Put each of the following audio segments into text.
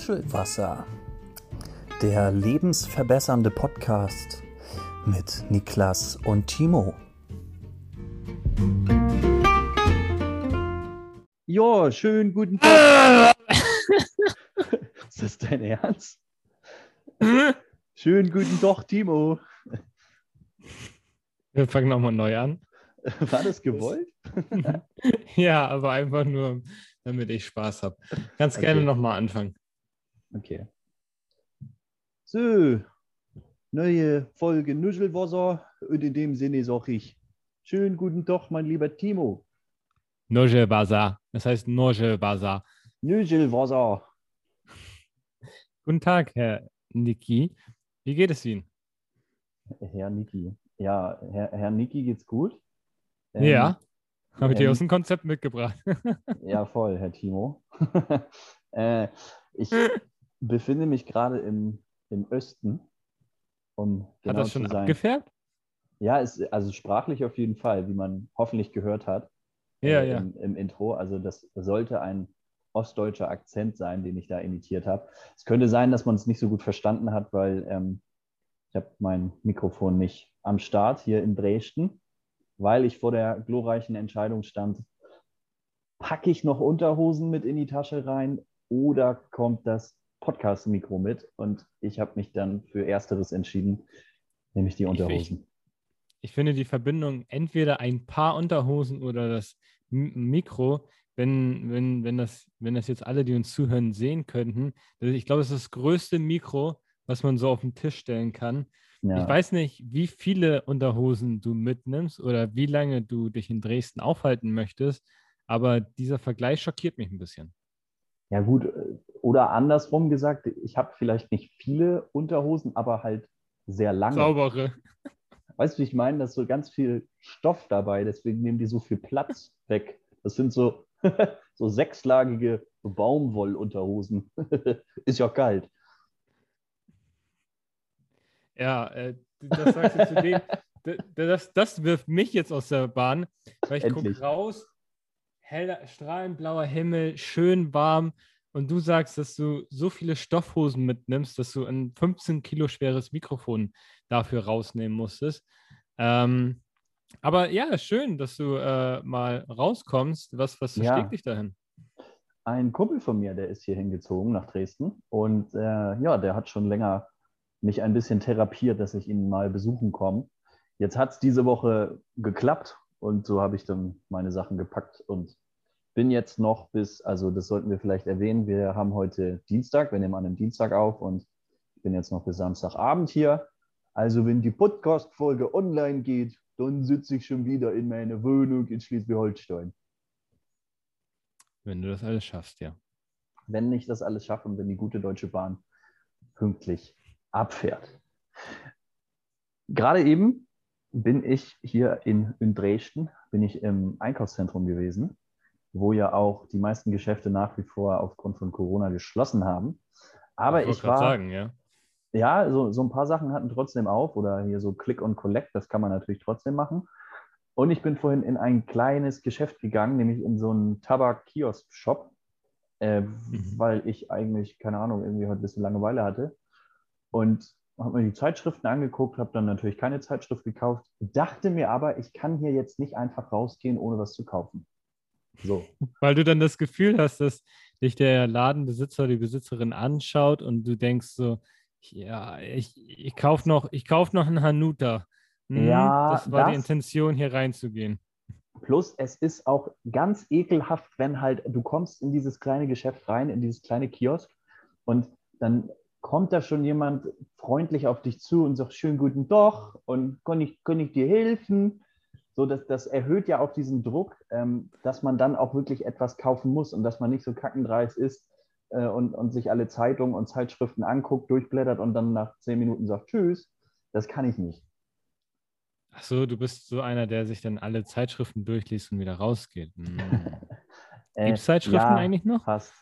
Nuschelwasser, der lebensverbessernde Podcast mit Niklas und Timo. Ja, schönen guten Tag. Ist das dein Ernst? Schönen guten Tag, Timo. Wir fangen nochmal neu an. War das gewollt? ja, aber einfach nur, damit ich Spaß habe. Ganz Okay. gerne nochmal anfangen. Okay. So, neue Folge Nuschelwasser und in dem Sinne sage ich, schönen guten Tag, mein lieber Timo. Bazar. Das heißt Bazar. Nuschelwasser. Guten Tag, Herr Niki. Wie geht es Ihnen? Herr Niki. Ja, Herr, Herr Niki geht's gut. Ähm, ja, habe ich dir aus dem Konzept mitgebracht. Ja, voll, Herr Timo. äh, ich befinde mich gerade im, im Osten, um Hat genau das schon zu sein. abgefärbt? Ja, es, also sprachlich auf jeden Fall, wie man hoffentlich gehört hat Ja, äh, ja. Im, im Intro. Also das sollte ein ostdeutscher Akzent sein, den ich da imitiert habe. Es könnte sein, dass man es nicht so gut verstanden hat, weil ähm, ich habe mein Mikrofon nicht am Start hier in Dresden, weil ich vor der glorreichen Entscheidung stand, packe ich noch Unterhosen mit in die Tasche rein oder kommt das Podcast-Mikro mit? Und ich habe mich dann für Ersteres entschieden, nämlich die Ich- ich- Unterhosen. Ich finde die Verbindung entweder ein paar Unterhosen oder das Mikro, wenn, wenn, wenn, das, wenn das jetzt alle, die uns zuhören, sehen könnten. Also ich glaube, es ist das größte Mikro, was man so auf den Tisch stellen kann. Ja. Ich weiß nicht, wie viele Unterhosen du mitnimmst oder wie lange du dich in Dresden aufhalten möchtest, aber dieser Vergleich schockiert mich ein bisschen. Ja, gut, oder andersrum gesagt, ich habe vielleicht nicht viele Unterhosen, aber halt sehr lange. Saubere. Weißt du, wie ich meine? Da ist so ganz viel Stoff dabei, deswegen nehmen die so viel Platz weg. Das sind so, so sechslagige Baumwollunterhosen. ist ja kalt. Ja, äh, das sagst du zu dem. Das, das wirft mich jetzt aus der Bahn, weil ich gucke raus, heller, strahlend blauer Himmel, schön warm und du sagst, dass du so viele Stoffhosen mitnimmst, dass du ein 15 Kilo schweres Mikrofon dafür rausnehmen musstest. Ähm, aber ja, schön, dass du äh, mal rauskommst. Was, was Ja. versteckt dich dahin? Ein Kumpel von mir, der ist hier hingezogen nach Dresden und äh, ja, der hat schon länger mich ein bisschen therapiert, dass ich ihn mal besuchen komme. Jetzt hat es diese Woche geklappt und so habe ich dann meine Sachen gepackt und bin jetzt noch bis, also das sollten wir vielleicht erwähnen, wir haben heute Dienstag, wir nehmen an einem Dienstag auf und ich bin jetzt noch bis Samstagabend hier. Also wenn die Podcast-Folge online geht, dann sitze ich schon wieder in meiner Wohnung in Schleswig-Holstein. Wenn du das alles schaffst, ja. wenn ich das alles schaffe und wenn die gute Deutsche Bahn pünktlich abfährt. Gerade eben bin ich hier in, in Dresden, bin ich im Einkaufszentrum gewesen, wo ja auch die meisten Geschäfte nach wie vor aufgrund von Corona geschlossen haben. Aber ich grad war, sagen, ja. ja, so, so ein paar Sachen hatten trotzdem auf oder hier so Click und Collect, das kann man natürlich trotzdem machen. Und ich bin vorhin in ein kleines Geschäft gegangen, nämlich in so einen Tabak-Kiosk-Shop, äh, weil ich eigentlich, keine Ahnung, irgendwie heute ein bisschen Langeweile hatte. Und habe mir die Zeitschriften angeguckt, habe dann natürlich keine Zeitschrift gekauft, dachte mir aber, ich kann hier jetzt nicht einfach rausgehen, ohne was zu kaufen. So, Weil du dann das Gefühl hast, dass dich der Ladenbesitzer oder die Besitzerin anschaut und du denkst so, ja, ich, ich kaufe noch, ich kauf noch einen Hanuta. Hm, Ja, das war die das- Intention, hier reinzugehen. Plus, es ist auch ganz ekelhaft, wenn halt du kommst in dieses kleine Geschäft rein, in dieses kleine Kiosk und dann kommt da schon jemand freundlich auf dich zu und sagt, schönen guten Tag und kann ich, kann ich dir helfen? So, das, das erhöht ja auch diesen Druck, ähm, dass man dann auch wirklich etwas kaufen muss und dass man nicht so kackendreist ist äh, und, und sich alle Zeitungen und Zeitschriften anguckt, durchblättert und dann nach zehn Minuten sagt, tschüss. Das kann ich nicht. Ach so, du bist so einer, der sich dann alle Zeitschriften durchliest und wieder rausgeht. Hm. Äh, Gibt es Zeitschriften ja, eigentlich noch? Fast.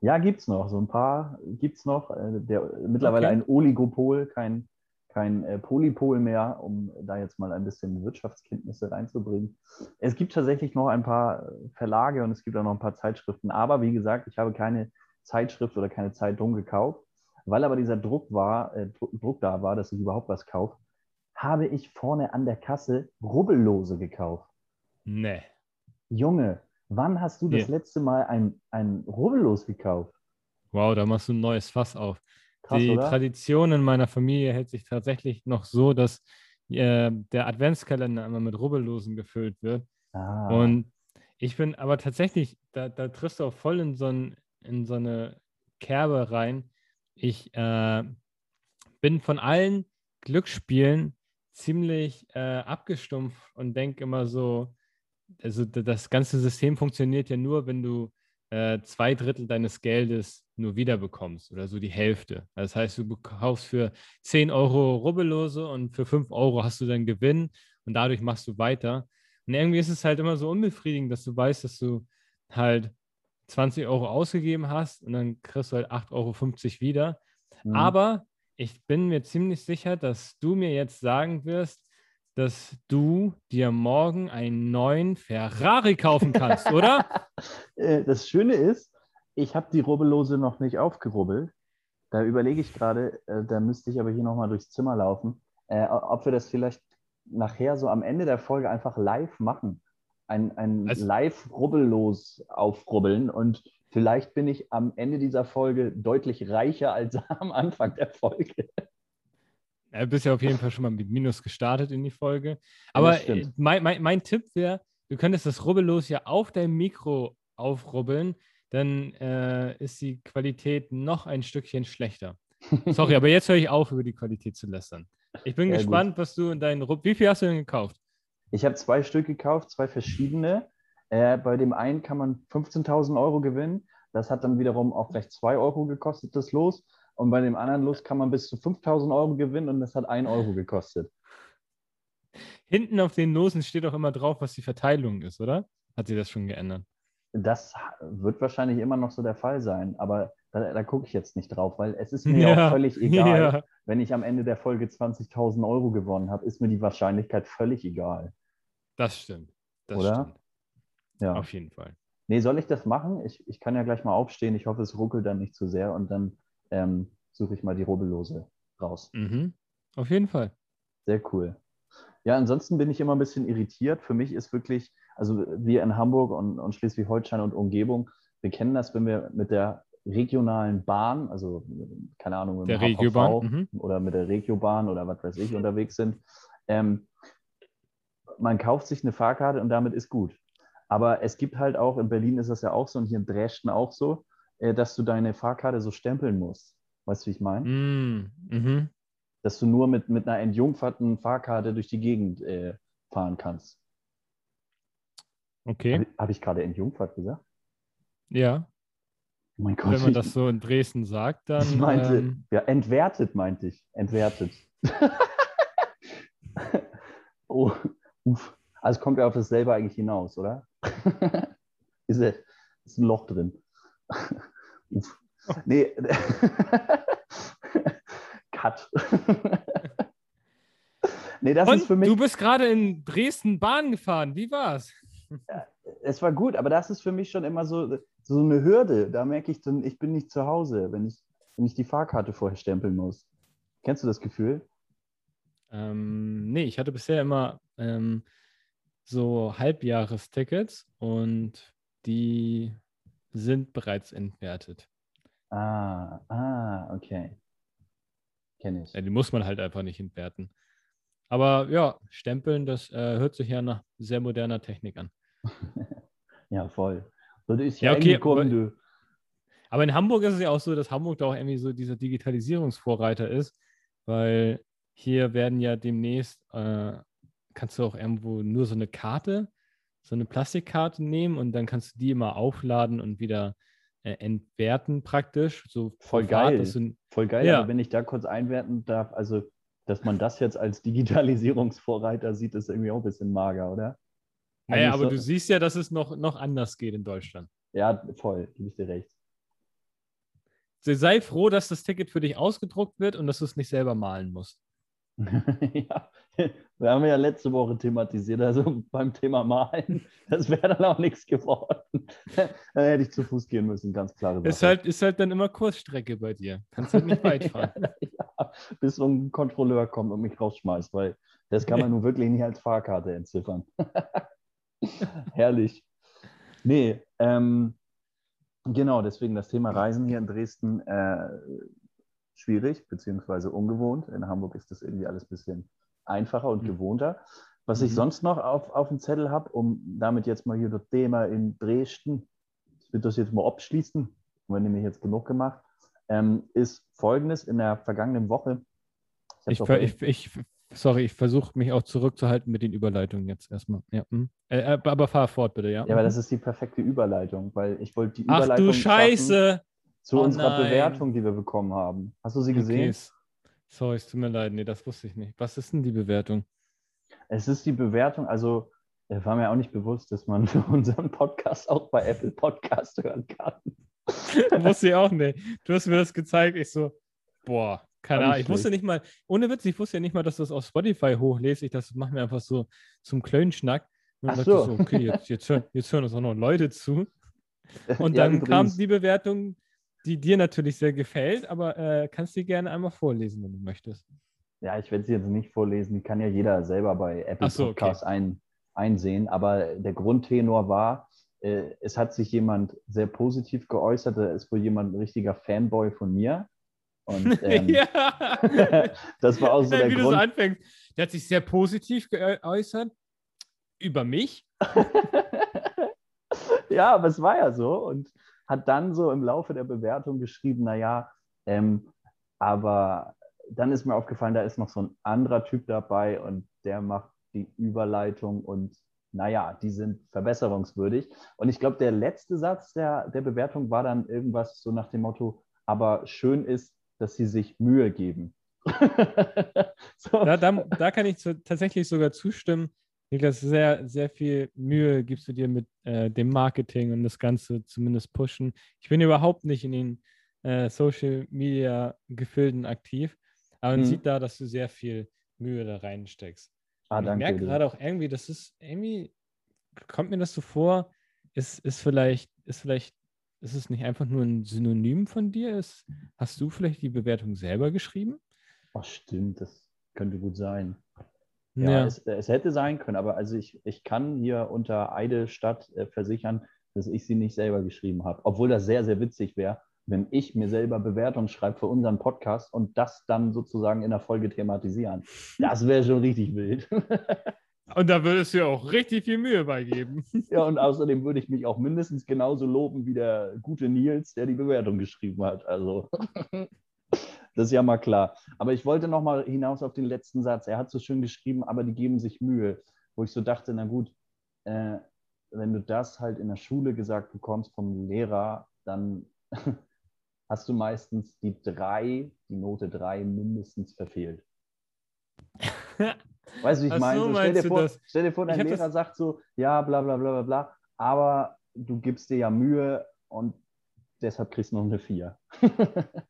Ja, gibt es noch. So ein paar gibt es noch. Äh, Der, mittlerweile Okay. ein Oligopol, kein, kein äh, Polypol mehr, um da jetzt mal ein bisschen Wirtschaftskenntnisse reinzubringen. Es gibt tatsächlich noch ein paar äh, Verlage und es gibt auch noch ein paar Zeitschriften. Aber wie gesagt, ich habe keine Zeitschrift oder keine Zeitung gekauft. Weil aber dieser Druck war, äh, Druck da war, dass ich überhaupt was kaufe, habe ich vorne an der Kasse Rubbellose gekauft. Nee. Junge, wann hast du das Nee. letzte Mal ein, ein Rubbellos gekauft? Wow, da machst du ein neues Fass auf. Krass, die oder? Tradition in meiner Familie hält sich tatsächlich noch so, dass äh, der Adventskalender immer mit Rubbellosen gefüllt wird. Ah, Und ich bin aber tatsächlich, da, da triffst du auch voll in so, ein, in so eine Kerbe rein. Ich äh, bin von allen Glücksspielen ziemlich äh, abgestumpft und denke immer so, also das ganze System funktioniert ja nur, wenn du äh, zwei Drittel deines Geldes nur wiederbekommst oder so die Hälfte. Das heißt, du kaufst für 10 Euro Rubbellose und für 5 Euro hast du dann Gewinn und dadurch machst du weiter. Und irgendwie ist es halt immer so unbefriedigend, dass du weißt, dass du halt 20 Euro ausgegeben hast und dann kriegst du halt 8,50 Euro wieder. mhm. Aber ich bin mir ziemlich sicher, dass du mir jetzt sagen wirst, dass du dir morgen einen neuen Ferrari kaufen kannst, oder? Äh, Das Schöne ist, ich habe die Rubbellose noch nicht aufgerubbelt. Da überlege ich gerade, äh, da müsste ich aber hier nochmal durchs Zimmer laufen, äh, ob wir das vielleicht nachher so am Ende der Folge einfach live machen. Ein, ein Also- Live-Rubbellos aufrubbeln und vielleicht bin ich am Ende dieser Folge deutlich reicher als am Anfang der Folge. Du bist ja auf jeden Fall schon mal mit Minus gestartet in die Folge. Aber äh, mein, mein, mein Tipp wäre, du könntest das Rubbellos ja auf deinem Mikro aufrubbeln, dann äh, ist die Qualität noch ein Stückchen schlechter. Sorry, aber jetzt höre ich auf, über die Qualität zu lästern. Ich bin Ja, gut. gespannt, was du in deinen. Wie viel hast du denn gekauft? Ich habe zwei Stück gekauft, zwei verschiedene. Äh, bei dem einen kann man 15.000 Euro gewinnen. Das hat dann wiederum auch gleich 2 Euro gekostet, das Los. Und bei dem anderen Los kann man bis zu 5.000 Euro gewinnen und das hat 1 Euro gekostet. Hinten auf den Losen steht auch immer drauf, was die Verteilung ist, oder? Hat sich das schon geändert? Das wird wahrscheinlich immer noch so der Fall sein, aber da, da gucke ich jetzt nicht drauf, weil es ist mir auch völlig egal. Ja. Wenn ich am Ende der Folge 20.000 Euro gewonnen habe, ist mir die Wahrscheinlichkeit völlig egal. Das stimmt. Das Oder? stimmt. Ja. Auf jeden Fall. Nee, soll ich das machen? Ich, ich kann ja gleich mal aufstehen. Ich hoffe, es ruckelt dann nicht zu sehr und dann ähm, suche ich mal die Rubbellose raus. Mhm. Auf jeden Fall. Sehr cool. Ja, ansonsten bin ich immer ein bisschen irritiert. Für mich ist wirklich, also wir in Hamburg und, und Schleswig-Holstein und Umgebung, wir kennen das, wenn wir mit der regionalen Bahn, also keine Ahnung, mit Der Regiobahn, mhm. oder mit der Regiobahn oder was weiß ich unterwegs sind, ähm, man kauft sich eine Fahrkarte und damit ist gut. Aber es gibt halt auch, in Berlin ist das ja auch so und hier in Dresden auch so, äh, dass du deine Fahrkarte so stempeln musst. Weißt du, wie ich meine? Mm, mhm. dass du nur mit, mit einer entjungferten Fahrkarte durch die Gegend äh, fahren kannst. Okay. Habe hab ich gerade entjungfert gesagt? Ja. Oh mein Gott. Wenn man das so in Dresden sagt, dann. ich meinte, ähm, ja, entwertet meinte ich. Entwertet. oh, uff. Also kommt ja auf dasselbe eigentlich hinaus, oder? ist, er, ist ein Loch drin. uff. Nee. Cut. nee, das Und ist für mich. du bist gerade in Dresden Bahn gefahren. Wie war's? es war gut, aber das ist für mich schon immer so, so eine Hürde. Da merke ich dann, ich bin nicht zu Hause, wenn ich, wenn ich die Fahrkarte vorher stempeln muss. Kennst du das Gefühl? Ähm, nee, ich hatte bisher immer ähm, so Halbjahrestickets und die sind bereits entwertet. Ah, ah, okay. Kenne ich. Ja, die muss man halt einfach nicht entwerten. Aber ja, Stempeln, das äh, hört sich ja nach sehr moderner Technik an. Ja, voll. Du ist Ja, ja, okay, aber-. Aber in Hamburg ist es ja auch so, dass Hamburg da auch irgendwie so dieser Digitalisierungsvorreiter ist, weil hier werden ja demnächst, äh, kannst du auch irgendwo nur so eine Karte, so eine Plastikkarte nehmen und dann kannst du die immer aufladen und wieder äh, entwerten praktisch. So Voll geil. du- Voll geil, Ja. aber wenn ich da kurz einwerten darf, also, dass man das jetzt als Digitalisierungsvorreiter sieht, ist irgendwie auch ein bisschen mager, oder? Naja, aber so- du siehst ja, dass es noch, noch anders geht in Deutschland. Ja, voll, gebe ich dir recht. Sei froh, dass das Ticket für dich ausgedruckt wird und dass du es nicht selber malen musst. ja, wir haben ja letzte Woche thematisiert, also beim Thema Malen, das wäre dann auch nichts geworden. dann hätte ich zu Fuß gehen müssen, ganz klar. Ist halt, ist halt dann immer Kursstrecke bei dir. Kannst halt nicht weit fahren. ja, bis so ein Kontrolleur kommt und mich rausschmeißt, weil das kann man nun wirklich nicht als Fahrkarte entziffern. Herrlich. Nee, ähm, genau, deswegen das Thema Reisen hier in Dresden äh, schwierig, beziehungsweise ungewohnt. In Hamburg ist das irgendwie alles ein bisschen einfacher und mhm. gewohnter. Was mhm. ich sonst noch auf, auf dem Zettel habe, um damit jetzt mal hier das Thema in Dresden, ich will das jetzt mal abschließen, haben wir nämlich jetzt genug gemacht, ähm, ist folgendes in der vergangenen Woche. Ich, ich, ich, sorry, ich versuche mich auch zurückzuhalten mit den Überleitungen jetzt erstmal. Ja. Hm. Äh, äh, aber fahr fort, bitte, ja. Ja, aber mhm. das ist die perfekte Überleitung, weil ich wollte die Überleitung. Ach du Scheiße! Zu oh, unserer nein. Bewertung, die wir bekommen haben. Hast du sie gesehen? Okay. Sorry, es tut mir leid. Nee, das wusste ich nicht. Was ist denn die Bewertung? Es ist die Bewertung, also war mir auch nicht bewusst, dass man unseren Podcast auch bei Apple Podcast hören kann. wusste ich auch nicht. Du hast mir das gezeigt. Ich so, boah, keine Ahnung. Ich wusste nicht mal, ohne Witz, ich wusste ja nicht mal, dass du das auf Spotify hochlese. Ich das machen wir einfach so zum Klönschnack. Und Ach so. so. okay, jetzt, jetzt, hören, jetzt hören uns auch noch Leute zu. Und ja, dann übrigens. kam die Bewertung, die dir natürlich sehr gefällt, aber äh, kannst du gerne einmal vorlesen, wenn du möchtest. Ja, ich werde sie jetzt nicht vorlesen, die kann ja jeder selber bei Apple so, Podcasts okay. ein, einsehen. Aber der Grundtenor war, äh, es hat sich jemand sehr positiv geäußert, da ist wohl jemand ein richtiger Fanboy von mir. Und ähm, ja. das war auch so der Wie Grund. Du so anfängst. Der hat sich sehr positiv geäußert über mich. ja, aber es war ja so. Und hat dann so im Laufe der Bewertung geschrieben, naja, ähm, aber dann ist mir aufgefallen, da ist noch so ein anderer Typ dabei und der macht die Überleitung und naja, die sind verbesserungswürdig. Und ich glaube, der letzte Satz der, der Bewertung war dann irgendwas so nach dem Motto, aber schön ist, dass sie sich Mühe geben. so. da, da, da, kann ich zu, tatsächlich sogar zustimmen. Niklas, sehr, sehr viel Mühe gibst du dir mit äh, dem Marketing und das Ganze zumindest pushen. Ich bin überhaupt nicht in den äh, Social Media Gefilden aktiv, aber man mhm. sieht da, dass du sehr viel Mühe da reinsteckst. Ah, ich merke gerade auch irgendwie, das ist irgendwie, kommt mir das so vor, ist, ist vielleicht, ist vielleicht, ist es nicht einfach nur ein Synonym von dir? Ist, hast du vielleicht die Bewertung selber geschrieben? Ach, stimmt, das könnte gut sein. Ja, ja. Es, es, hätte sein können, aber also ich, ich kann hier unter Eide Stadt äh, versichern, dass ich sie nicht selber geschrieben habe. Obwohl das sehr, sehr witzig wäre, wenn ich mir selber Bewertungen schreibe für unseren Podcast und das dann sozusagen in der Folge thematisieren. Das wäre schon richtig wild. Und da würdest du ja auch richtig viel Mühe beigeben. Ja, und außerdem würde ich mich auch mindestens genauso loben wie der gute Nils, der die Bewertung geschrieben hat. Also. Das ist ja mal klar. Aber ich wollte noch mal hinaus auf den letzten Satz. Er hat so schön geschrieben, aber die geben sich Mühe. Wo ich so dachte, na gut, äh, wenn du das halt in der Schule gesagt bekommst vom Lehrer, dann hast du meistens die drei, die Note drei mindestens verfehlt. Weißt du, wie ich meine? So, stell, dir vor, stell, dir vor, dein Lehrer das... sagt so, ja, bla bla bla bla bla, aber du gibst dir ja Mühe und deshalb kriegst du noch eine vier.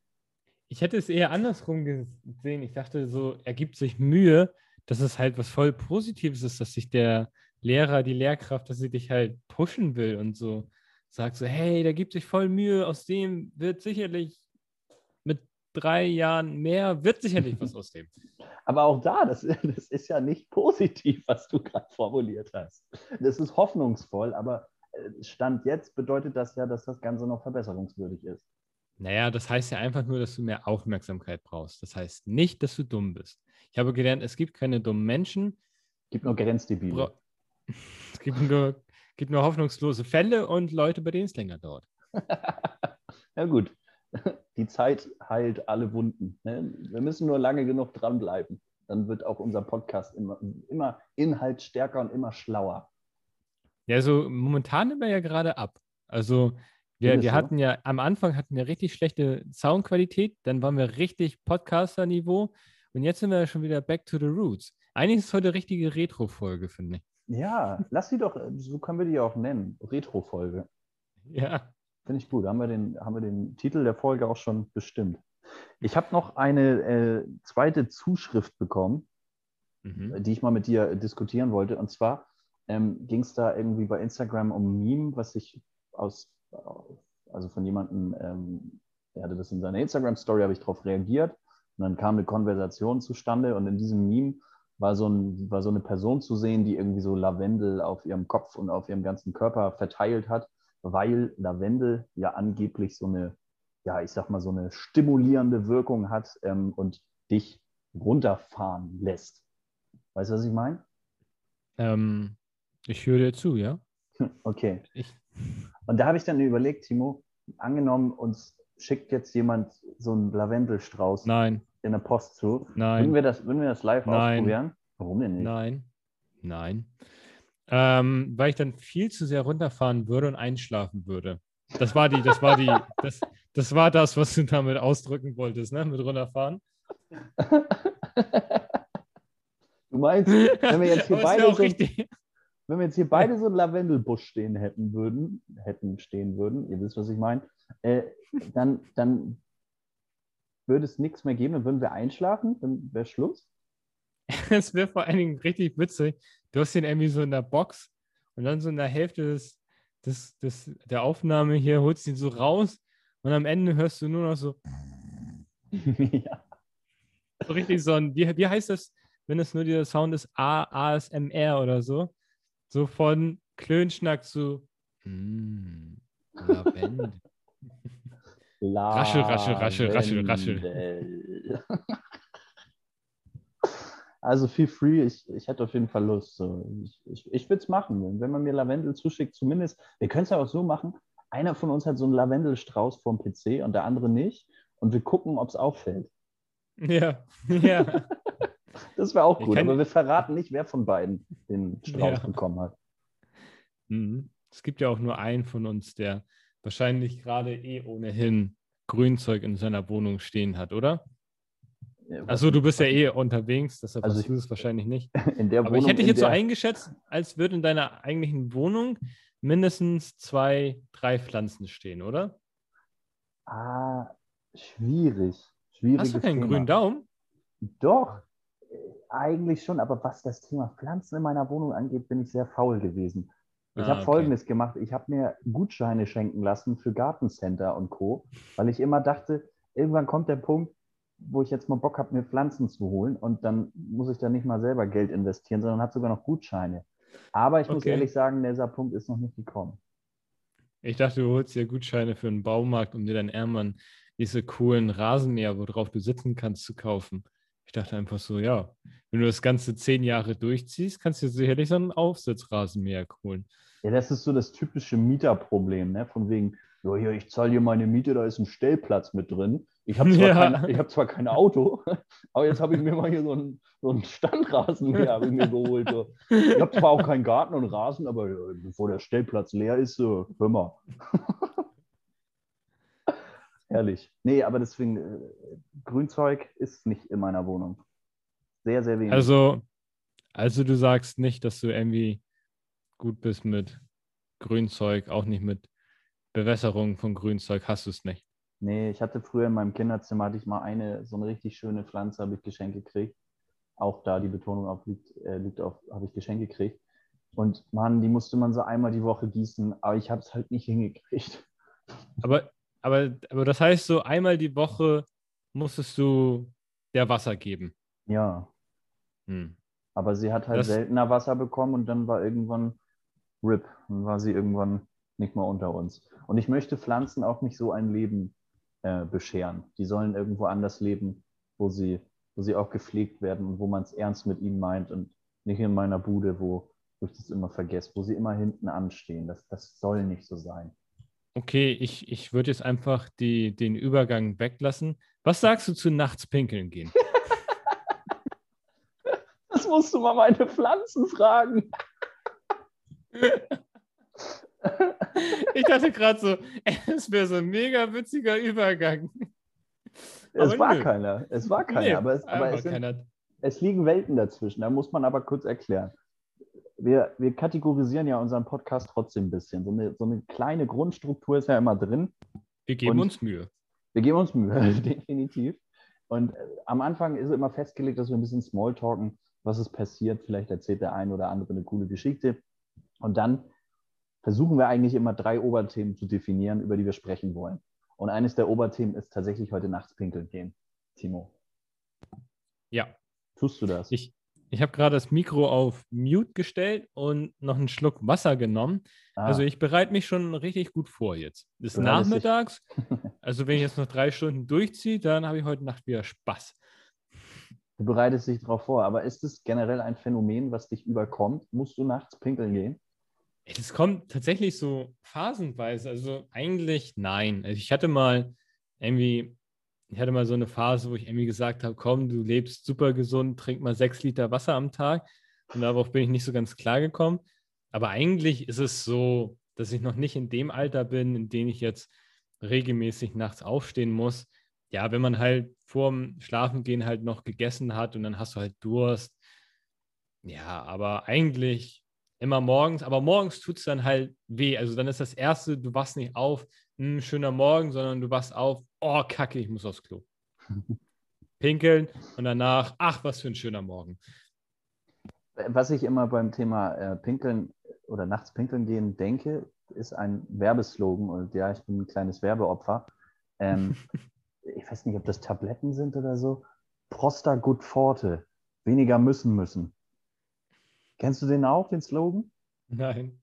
Ich hätte es eher andersrum gesehen. Ich dachte so, er gibt sich Mühe, dass es halt was voll Positives ist, dass sich der Lehrer, die Lehrkraft, dass sie dich halt pushen will und so sagt so, hey, der gibt sich voll Mühe, aus dem wird sicherlich drei Jahren mehr, wird sicherlich was aus dem. Aber auch da, das, das ist ja nicht positiv, was du gerade formuliert hast. Das ist hoffnungsvoll, aber äh, Stand jetzt bedeutet das ja, dass das Ganze noch verbesserungswürdig ist. Naja, das heißt ja einfach nur, dass du mehr Aufmerksamkeit brauchst. Das heißt nicht, dass du dumm bist. Ich habe gelernt, es gibt keine dummen Menschen. Es gibt nur Grenzdebile. Es gibt nur, gibt nur hoffnungslose Fälle und Leute, bei denen es länger dauert. ja gut, die Zeit heilt alle Wunden. Ne? Wir müssen nur lange genug dranbleiben. Dann wird auch unser Podcast immer, immer inhaltsstärker und immer schlauer. Ja, also momentan nehmen wir ja gerade ab. Also wir, wir hatten ja, am Anfang hatten wir richtig schlechte Soundqualität, dann waren wir richtig Podcaster-Niveau und jetzt sind wir schon wieder back to the roots. Eigentlich ist es heute richtige Retro-Folge, finde ich. Ja, lass sie doch, so können wir die auch nennen, Retro-Folge. Ja. Finde ich gut. Haben wir, den, haben wir den Titel der Folge auch schon bestimmt. Ich habe noch eine äh, zweite Zuschrift bekommen, Mhm. die ich mal mit dir diskutieren wollte. Und zwar ähm, ging es da irgendwie bei Instagram um ein Meme, was ich aus, also von jemandem, ähm, der hatte das in seiner Instagram-Story, habe ich darauf reagiert. Und dann kam eine Konversation zustande und in diesem Meme war so, ein, war so eine Person zu sehen, die irgendwie so Lavendel auf ihrem Kopf und auf ihrem ganzen Körper verteilt hat, weil Lavendel ja angeblich so eine, ja, ich sag mal, so eine stimulierende Wirkung hat ähm, und dich runterfahren lässt. Weißt du, was ich meine? Ähm, ich höre dir zu, ja? Okay. Ich, Und da habe ich dann überlegt, Timo, angenommen, uns schickt jetzt jemand so einen Lavendelstrauß nein, in der Post zu. Würden nein, wir das, würden wir das live Nein. ausprobieren? Warum denn nicht? nein, nein. Ähm, weil ich dann viel zu sehr runterfahren würde und einschlafen würde. Das war die, das war die, das, das war das, was du damit ausdrücken wolltest, ne? Mit runterfahren. Du meinst, wenn wir jetzt hier beide auch so, richtig. wenn wir jetzt hier beide so einen Lavendelbusch stehen hätten würden, hätten stehen würden, ihr wisst, was ich meine, äh, dann, dann würde es nichts mehr geben, dann würden wir einschlafen, dann wäre Schluss. Es wäre vor allen Dingen richtig witzig. Du hast den irgendwie so in der Box und dann so in der Hälfte des, des, des, der Aufnahme hier holst ihn so raus und am Ende hörst du nur noch so, ja. so richtig so ein, wie, wie heißt das, wenn es nur dieser Sound ist, A, ASMR oder so? So von Klönschnack zu mm, Lavendel. Raschel, raschel, raschel, raschel, raschel. Also feel free, ich, ich hätte auf jeden Fall Lust. So. Ich, ich, ich würde es machen, wenn man mir Lavendel zuschickt, zumindest. Wir können es ja auch so machen, einer von uns hat so einen Lavendelstrauß vom PC und der andere nicht. Und wir gucken, ob es auffällt. Ja, ja. Das wäre auch gut, aber wir verraten nicht, wer von beiden den Strauß Ja. bekommen hat. Mhm. Es gibt ja auch nur einen von uns, der wahrscheinlich gerade eh ohnehin Grünzeug in seiner Wohnung stehen hat, oder? Achso, du bist ja eh unterwegs, deshalb Also du es wahrscheinlich nicht. in der Aber Wohnung, ich hätte dich jetzt so eingeschätzt, als würde in deiner eigentlichen Wohnung mindestens zwei, drei Pflanzen stehen, oder? Ah, schwierig. Schwieriges Hast du keinen Thema. grünen Daumen? Doch, eigentlich schon, aber was das Thema Pflanzen in meiner Wohnung angeht, bin ich sehr faul gewesen. Ich Ah, habe okay. Folgendes gemacht. Ich habe mir Gutscheine schenken lassen für Gartencenter und Co., weil ich immer dachte, irgendwann kommt der Punkt, wo ich jetzt mal Bock habe, mir Pflanzen zu holen und dann muss ich da nicht mal selber Geld investieren, sondern habe sogar noch Gutscheine. Aber ich muss Okay. ehrlich sagen, dieser Punkt ist noch nicht gekommen. Ich dachte, du holst dir Gutscheine für einen Baumarkt, um dir dann irgendwann diese coolen Rasenmäher, worauf du sitzen kannst, zu kaufen. Ich dachte einfach so, ja, wenn du das Ganze zehn Jahre durchziehst, kannst du dir sicherlich so einen Aufsitzrasenmäher holen. Ja, das ist so das typische Mieterproblem, ne? Von wegen, ja, hier, ich zahle hier meine Miete, da ist ein Stellplatz mit drin. Ich habe zwar, Ja. kein, ich hab zwar kein Auto, aber jetzt habe ich mir mal hier so einen, so einen Standrasenmäher mir geholt. So. Ich habe zwar auch keinen Garten und Rasen, aber äh, bevor der Stellplatz leer ist, so, hör mal. Herrlich. Nee, aber deswegen, äh, Grünzeug ist nicht in meiner Wohnung. Sehr, sehr wenig. Also, also du sagst nicht, dass du irgendwie gut bist mit Grünzeug, auch nicht mit Bewässerung von Grünzeug, hast du es nicht. Nee, ich hatte früher in meinem Kinderzimmer hatte ich mal eine, so eine richtig schöne Pflanze, habe ich geschenkt gekriegt. Auch da die Betonung auf liegt, äh, liegt auf, habe ich geschenkt gekriegt. Und Mann, die musste man so einmal die Woche gießen, aber ich habe es halt nicht hingekriegt. Aber, aber, aber das heißt, so einmal die Woche musstest du der Wasser geben. Ja, Hm. aber sie hat halt Das- seltener Wasser bekommen und dann war irgendwann RIP. Dann war sie irgendwann nicht mehr unter uns. Und ich möchte Pflanzen auch nicht so ein Leben äh, bescheren. Die sollen irgendwo anders leben, wo sie, wo sie auch gepflegt werden und wo man es ernst mit ihnen meint und nicht in meiner Bude, wo, wo ich das immer vergesse, wo sie immer hinten anstehen. Das, das soll nicht so sein. Okay, ich, ich würde jetzt einfach die, den Übergang weglassen. Was sagst du zu nachts pinkeln gehen? Das musst du mal meine Pflanzen fragen. Ich dachte gerade so, es wäre so ein mega witziger Übergang. Es Aber war nö. keiner. Es war keiner. Nee, aber es, aber es, sind, es liegen Welten dazwischen. Da muss man aber kurz erklären. Wir, wir kategorisieren ja unseren Podcast trotzdem ein bisschen. So eine, so eine kleine Grundstruktur ist ja immer drin. Wir geben Und- uns Mühe. wir geben uns Mühe, definitiv. Und äh, am Anfang ist immer festgelegt, dass wir ein bisschen Smalltalken, was ist passiert. Vielleicht erzählt der ein oder andere eine coole Geschichte. Und dann versuchen wir eigentlich immer drei Oberthemen zu definieren, über die wir sprechen wollen. Und eines der Oberthemen ist tatsächlich heute nachts pinkeln gehen. Timo. Ja. Tust du das? Ich, ich habe gerade das Mikro auf Mute gestellt und noch einen Schluck Wasser genommen. Ah. Also ich bereite mich schon richtig gut vor jetzt. Ist nachmittags. also wenn ich jetzt noch drei Stunden durchziehe, dann habe ich heute Nacht wieder Spaß. Du bereitest dich darauf vor, aber ist es generell ein Phänomen, was dich überkommt? Musst du nachts pinkeln gehen? Es kommt tatsächlich so phasenweise. Also eigentlich nein. Also ich hatte mal irgendwie ich hatte mal so eine Phase, wo ich irgendwie gesagt habe, komm, du lebst super gesund, trink mal sechs Liter Wasser am Tag. Und darauf bin ich nicht so ganz klar gekommen. Aber eigentlich ist es so, dass ich noch nicht in dem Alter bin, in dem ich jetzt regelmäßig nachts aufstehen muss. Ja, wenn man halt vorm Schlafengehen halt noch gegessen hat und dann hast du halt Durst. Ja, aber eigentlich immer morgens. Aber morgens tut es dann halt weh. Also dann ist das Erste, du wachst nicht auf, ein schöner Morgen, sondern du wachst auf, oh Kacke, ich muss aufs Klo. Pinkeln und danach, ach, was für ein schöner Morgen. Was ich immer beim Thema äh, Pinkeln oder nachts pinkeln gehen denke, ist ein Werbeslogan und ja, ich bin ein kleines Werbeopfer. Ähm, ich weiß nicht, ob das Tabletten sind oder so. Prosta gut forte, weniger müssen müssen. Kennst du den auch, den Slogan? Nein.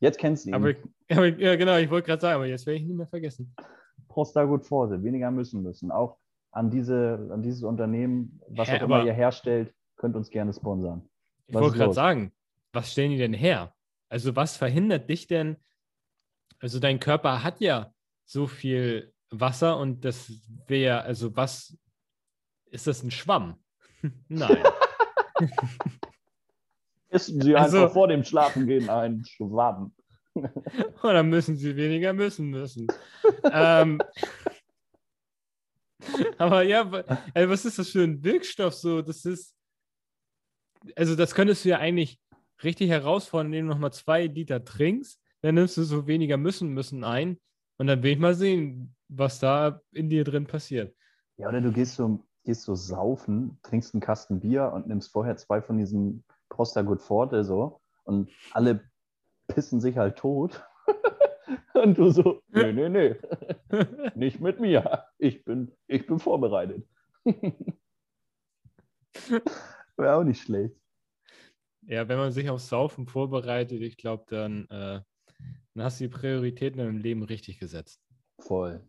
Jetzt kennst du ihn. Aber, aber ja, genau, ich wollte gerade sagen, aber jetzt werde ich ihn nicht mehr vergessen. Prosta gut forte, weniger müssen müssen. Auch an, diese, an dieses Unternehmen, was Hä, auch immer ihr herstellt, könnt uns gerne sponsern. Ich wollte gerade sagen, was stellen die denn her? Also was verhindert dich denn? Also dein Körper hat ja so viel Wasser und das wäre, also was, ist das ein Schwamm? Nein. Essen Sie also, einfach vor dem Schlafengehen einen Schwamm. Oder müssen Sie weniger müssen müssen. ähm, aber ja, also was ist das für ein Wirkstoff so? Das ist, also das könntest du ja eigentlich richtig herausfordern, indem du nochmal zwei Liter trinkst, dann nimmst du so weniger müssen müssen ein und dann will ich mal sehen, was da in dir drin passiert. Ja, oder du gehst so, gehst so saufen, trinkst einen Kasten Bier und nimmst vorher zwei von diesen Prosta Good Forte so und alle pissen sich halt tot. und du so, nee, nee, nee, nicht mit mir. Ich bin, ich bin vorbereitet. Wäre auch nicht schlecht. Ja, wenn man sich aufs Saufen vorbereitet, ich glaube, dann, äh, dann hast du die Prioritäten im Leben richtig gesetzt. Voll,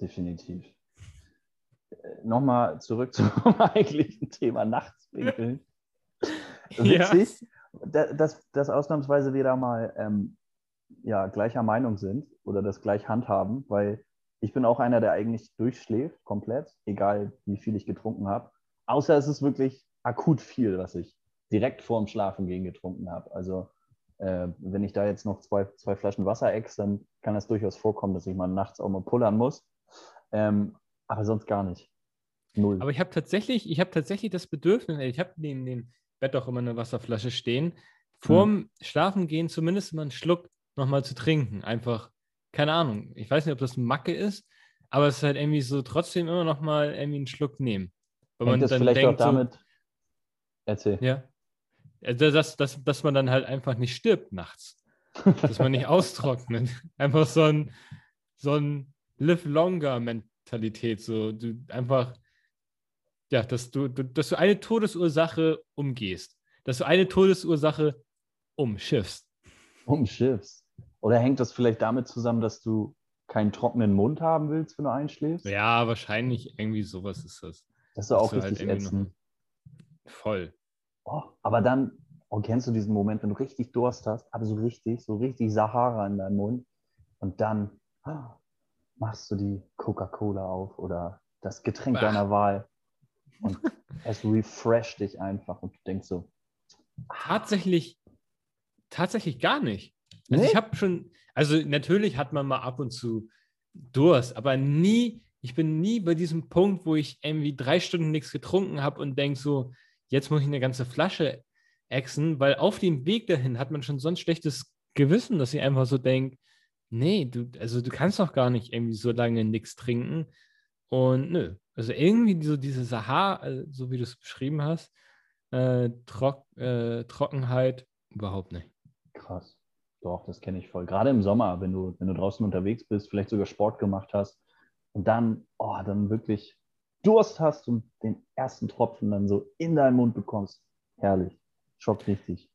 definitiv. Äh, Nochmal zurück zum eigentlichen Thema Nachtspinkeln. Witzig, ja. dass, dass ausnahmsweise wir da mal ähm, ja, gleicher Meinung sind oder das gleich handhaben, weil ich bin auch einer, der eigentlich durchschläft komplett, egal wie viel ich getrunken habe. Außer es ist wirklich akut viel, was ich direkt vorm Schlafengehen getrunken habe. Also äh, wenn ich da jetzt noch zwei, zwei Flaschen Wasser ex, dann kann es durchaus vorkommen, dass ich mal nachts auch mal pullern muss. Ähm, aber sonst gar nicht. Null. Aber ich habe tatsächlich, ich habe tatsächlich das Bedürfnis, ich habe den, den, Bett auch immer eine Wasserflasche stehen. Vorm hm. Schlafengehen zumindest mal einen Schluck nochmal zu trinken. Einfach, keine Ahnung. Ich weiß nicht, ob das eine Macke ist, aber es ist halt irgendwie so trotzdem immer nochmal irgendwie einen Schluck nehmen. Weil man das dann vielleicht denkt, auch damit. So, Erzähl. Ja. Also dass, dass, dass man dann halt einfach nicht stirbt nachts. dass man nicht austrocknet. Einfach so ein, so ein Live-Longer-Mentalität. So, du einfach ja, dass du, du, dass du eine Todesursache umgehst. Dass du eine Todesursache umschiffst. Umschiffst. Oder hängt das vielleicht damit zusammen, dass du keinen trockenen Mund haben willst, wenn du einschläfst? Ja, wahrscheinlich irgendwie sowas ist das. Das ist auch halt richtig halt ätzend. Voll. Oh, aber dann, oh, kennst du diesen Moment, wenn du richtig Durst hast, aber so richtig, so richtig Sahara in deinem Mund und dann oh, machst du die Coca-Cola auf oder das Getränk Ach. deiner Wahl und es refresht dich einfach und du denkst so. Tatsächlich, tatsächlich gar nicht. Also nee? ich habe schon, also natürlich hat man mal ab und zu Durst, aber nie, ich bin nie bei diesem Punkt, wo ich irgendwie drei Stunden nichts getrunken habe und denke so, jetzt muss ich eine ganze Flasche exen, weil auf dem Weg dahin hat man schon so ein schlechtes Gewissen, dass ich einfach so denke, nee, du, also du kannst doch gar nicht irgendwie so lange nichts trinken. Und nö, also irgendwie so diese Sahara, äh, so wie du es beschrieben hast, äh, Trock, äh, Trockenheit, überhaupt nicht. Krass. Doch, das kenne ich voll. Gerade im Sommer, wenn du, wenn du draußen unterwegs bist, vielleicht sogar Sport gemacht hast und dann, oh, dann wirklich Durst hast und den ersten Tropfen dann so in deinen Mund bekommst. Herrlich. Schockt richtig.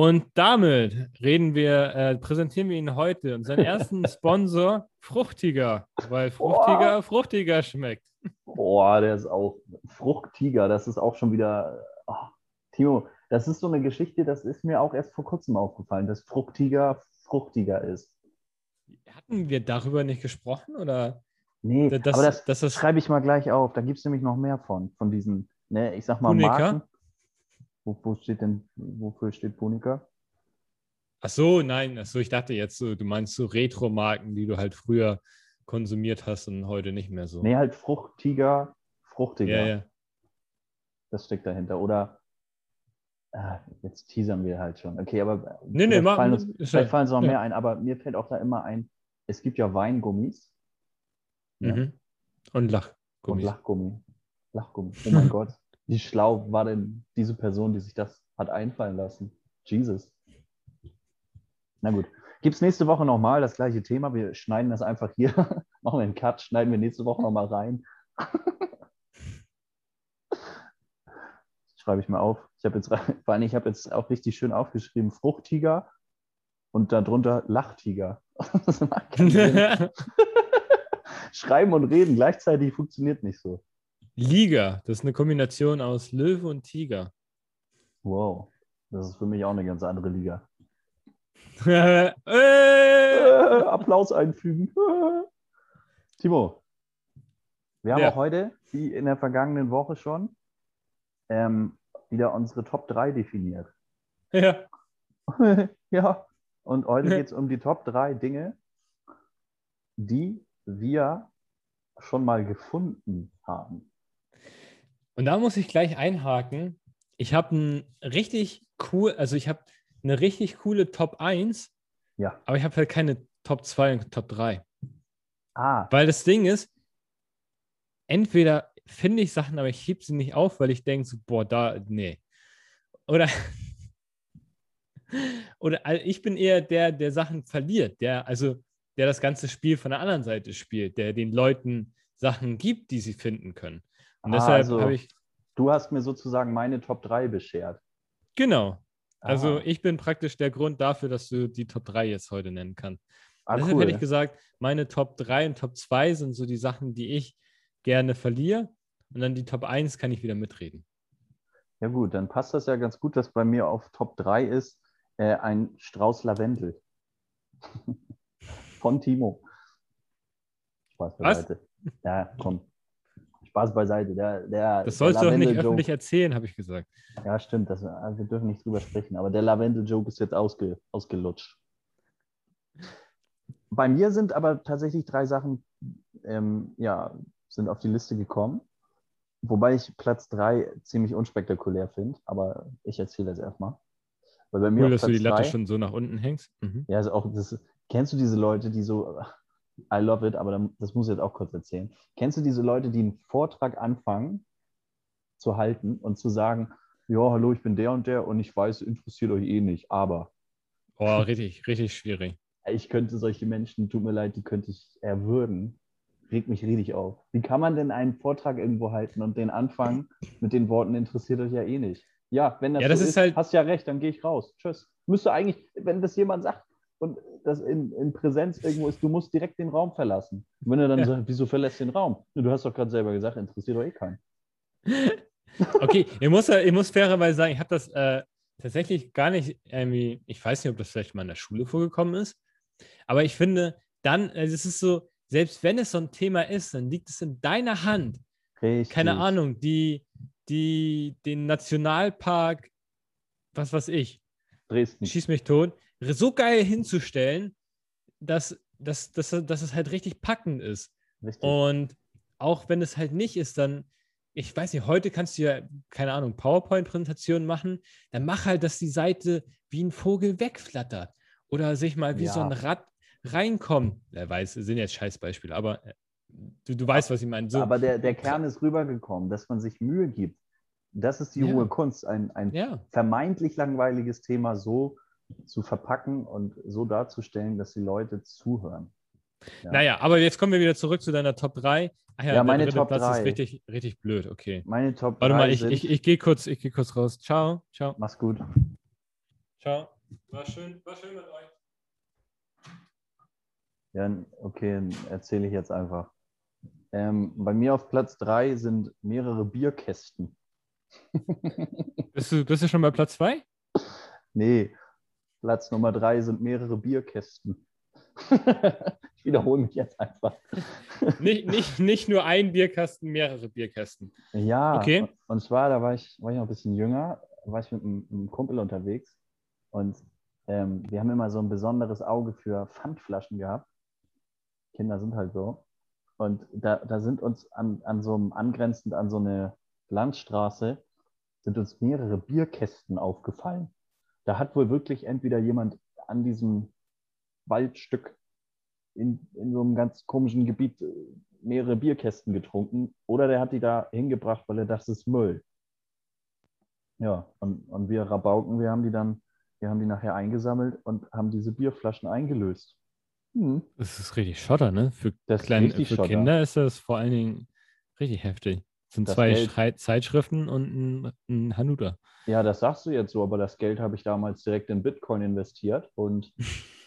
Und damit reden wir, äh, präsentieren wir Ihnen heute unseren ersten Sponsor, Fruchtiger, weil Fruchtiger, oh. Fruchtiger schmeckt. Boah, der ist auch Fruchtiger, das ist auch schon wieder, oh, Timo, das ist so eine Geschichte, das ist mir auch erst vor kurzem aufgefallen, dass Fruchtiger fruchtiger ist. Hatten wir darüber nicht gesprochen oder? Nee, das, aber das, das, das schreibe ich mal gleich auf. Da gibt es nämlich noch mehr von, von diesen, ne, ich sag mal, Punika? Marken. Wo, wo, steht denn, wofür steht Punika? Ach so, nein, ach so, ich dachte jetzt so, du meinst so Retro-Marken, die du halt früher konsumiert hast und heute nicht mehr so. Nee, halt fruchtiger, fruchtiger. Ja, ja. Das steckt dahinter. Oder Ah, jetzt teasern wir halt schon. Okay, aber nee, nee, vielleicht, fallen uns, vielleicht fallen uns noch ja. mehr ein, aber mir fällt auch da immer ein, es gibt ja Weingummis. Mhm. Und Lachgummis. Und Lachgummi. Lachgummi. Oh mein Gott. Wie schlau war denn diese Person, die sich das hat einfallen lassen? Jesus. Na gut. Gibt es nächste Woche nochmal das gleiche Thema? Wir schneiden das einfach hier. Machen wir einen Cut, schneiden wir nächste Woche nochmal rein. schreibe ich mal auf. Ich habe jetzt, vor allem, ich habe jetzt auch richtig schön aufgeschrieben, Fruchttiger und darunter Lachtiger. Schreiben und reden gleichzeitig funktioniert nicht so. Liga, das ist eine Kombination aus Löwe und Tiger. Wow, das ist für mich auch eine ganz andere Liga. äh, äh, Applaus einfügen. Timo, wir haben Ja. auch heute, wie in der vergangenen Woche schon, ähm, wieder unsere Top 3 definiert. ja. ja, und heute geht es um die Top 3 Dinge, die wir schon mal gefunden haben. Und da muss ich gleich einhaken. Ich habe ein richtig cool, also ich habe eine richtig coole Top 1, Ja. aber ich habe halt keine Top 2 und Top 3. Ah, Weil das Ding ist, entweder finde ich Sachen, aber ich heb sie nicht auf, weil ich denke so, boah, da, nee. Oder, oder also ich bin eher der, der Sachen verliert, der, also, der das ganze Spiel von der anderen Seite spielt, der den Leuten Sachen gibt, die sie finden können. Und Ah, deshalb also- habe ich, du hast mir sozusagen meine Top 3 beschert. genau. Also Ah, ich bin praktisch der Grund dafür, dass du die Top 3 jetzt heute nennen kannst. ah, Deshalb cool. hätte ich gesagt, meine Top 3 und Top 2 sind so die Sachen, die ich gerne verliere. Und dann die Top 1 kann ich wieder mitreden. Ja gut, dann passt das ja ganz gut, dass bei mir auf Top 3 ist äh, ein Strauß Lavendel. Von Timo. Spaß Was? beiseite. Ja, komm. Spaß beiseite. Der, der, Das sollst der du doch nicht öffentlich erzählen, habe ich gesagt. Ja, stimmt. Das, also wir dürfen nicht drüber sprechen. Aber der Lavendel-Joke ist jetzt ausge, ausgelutscht. Bei mir sind aber tatsächlich drei Sachen, ähm, ja, sind auf die Liste gekommen. Wobei ich Platz drei ziemlich unspektakulär finde. Aber ich erzähle das erstmal. Weil bei mir Cool, dass du die Platz Latte drei- schon so nach unten hängst. Mhm. ja, also auch das, kennst du diese Leute, die so, I love it, aber das muss ich jetzt auch kurz erzählen. Kennst du diese Leute, die einen Vortrag anfangen zu halten und zu sagen, ja, hallo, ich bin der und der und ich weiß, interessiert euch eh nicht, aber Oh, richtig, richtig schwierig. ich könnte solche Menschen, tut mir leid, die könnte ich erwürgen. Regt mich richtig auf. Wie kann man denn einen Vortrag irgendwo halten und den anfangen mit den Worten, interessiert euch ja eh nicht? Ja, wenn das, Ja, das so ist ist, halt- hast ja recht, dann gehe ich raus. Tschüss. Müsste eigentlich, wenn das jemand sagt und das in, in Präsenz irgendwo ist, du musst direkt den Raum verlassen. Und wenn er dann Ja. sagt, wieso verlässt den Raum? Du hast doch gerade selber gesagt, interessiert doch eh keinen. Okay, ich muss, ich muss fairerweise sagen, ich habe das äh, tatsächlich gar nicht irgendwie, ich weiß nicht, ob das vielleicht mal in der Schule vorgekommen ist, aber ich finde, dann, also es ist so, selbst wenn es so ein Thema ist, dann liegt es in deiner Hand, Richtig. keine Ahnung, die, die, den Nationalpark, was weiß ich, Dresden. schieß mich tot, so geil hinzustellen, dass, dass, dass, dass es halt richtig packend ist. Richtig. Und auch wenn es halt nicht ist, dann, ich weiß nicht, heute kannst du ja, keine Ahnung, PowerPoint-Präsentationen machen, dann mach halt, dass die Seite wie ein Vogel wegflattert oder sich mal wie so ein Ja. Rad reinkommt. Wer weiß, sind jetzt Scheißbeispiele, aber äh, du, du weißt, was ich meine. So, Aber der, der Kern ist rübergekommen, dass man sich Mühe gibt. Das ist die Ja. hohe Kunst, ein, ein ja, vermeintlich langweiliges Thema so zu verpacken und so darzustellen, dass die Leute zuhören. Ja. naja, aber jetzt kommen wir wieder zurück zu deiner Top 3. Ach ja, Ja, meine Top Platz ist 3. richtig, richtig blöd, okay. Meine Top Warte 3 mal, ich, ich, ich gehe kurz, ich geh kurz raus. Ciao, ciao, mach's gut. ciao. War schön, war schön mit euch. Ja, okay, erzähle ich jetzt einfach. Ähm, bei mir auf Platz 3 sind mehrere Bierkästen. Bist du, bist du schon bei Platz 2? Nee, Platz Nummer 3 sind mehrere Bierkästen. ich wiederhole mich jetzt einfach. Nicht, nicht, nicht nur ein Bierkasten, mehrere Bierkästen. Ja, Okay. und, und zwar, da war ich, war ich noch ein bisschen jünger, war ich mit einem, einem Kumpel unterwegs und ähm, wir haben immer so ein besonderes Auge für Pfandflaschen gehabt. Kinder sind halt so. Und da, da sind uns an, an so einem, angrenzend an so eine Landstraße, sind uns mehrere Bierkästen aufgefallen. Da hat wohl wirklich entweder jemand an diesem Waldstück in, in so einem ganz komischen Gebiet äh, mehrere Bierkästen getrunken oder der hat die da hingebracht, weil er dachte, das ist Müll. Ja, und, und wir Rabauken, wir haben die dann, wir haben die nachher eingesammelt und haben diese Bierflaschen eingelöst. Hm, Das ist richtig Schotter, ne? Für, kleine, für Schotter. Kinder ist das vor allen Dingen richtig heftig. Das sind Das zwei Geld- Zeitschriften und ein, ein Hanuta. Ja, das sagst du jetzt so, aber das Geld habe ich damals direkt in Bitcoin investiert und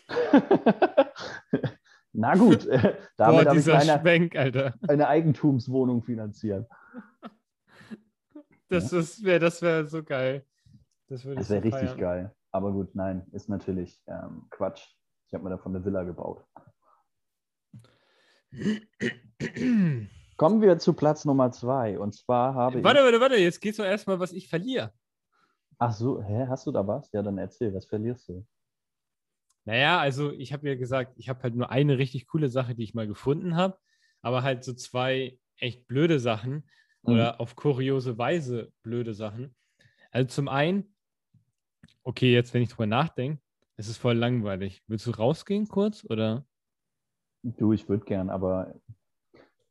na gut, äh, damit habe ich meine, Schwenk, eine Eigentumswohnung finanziert. Das ist wär, das wäre so geil. Das Das wäre richtig feiern. geil. Aber gut, nein, ist natürlich ähm, Quatsch. Ich habe mir davon eine Villa gebaut. Kommen wir zu Platz Nummer zwei. Und zwar habe warte, ich. warte, warte, jetzt geht's doch erstmal, was ich verliere. Ach so, hä, hast du da was? Ja, dann erzähl, was verlierst du? Naja, also ich habe ja gesagt, ich habe halt nur eine richtig coole Sache, die ich mal gefunden habe, aber halt so zwei echt blöde Sachen Mhm. oder auf kuriose Weise blöde Sachen. Also zum einen, okay, jetzt wenn ich drüber nachdenke, es ist voll langweilig. Willst du rausgehen kurz oder Du, ich würde gern, aber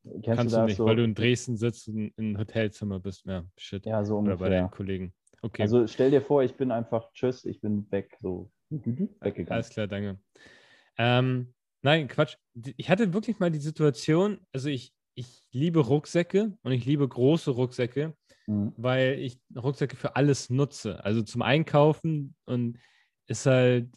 kennst kannst du du nicht, so? weil du in Dresden sitzt und in Hotelzimmer bist? Ja, shit. ja, so oder bei deinen ungefähr. Kollegen. Okay. Also stell dir vor, ich bin einfach, tschüss, ich bin weg, so weggegangen. Alles klar, danke. Ähm, nein, Quatsch. Ich hatte wirklich mal die Situation, also ich, ich liebe Rucksäcke und ich liebe große Rucksäcke, Mhm. weil ich Rucksäcke für alles nutze. Also zum Einkaufen und ist halt,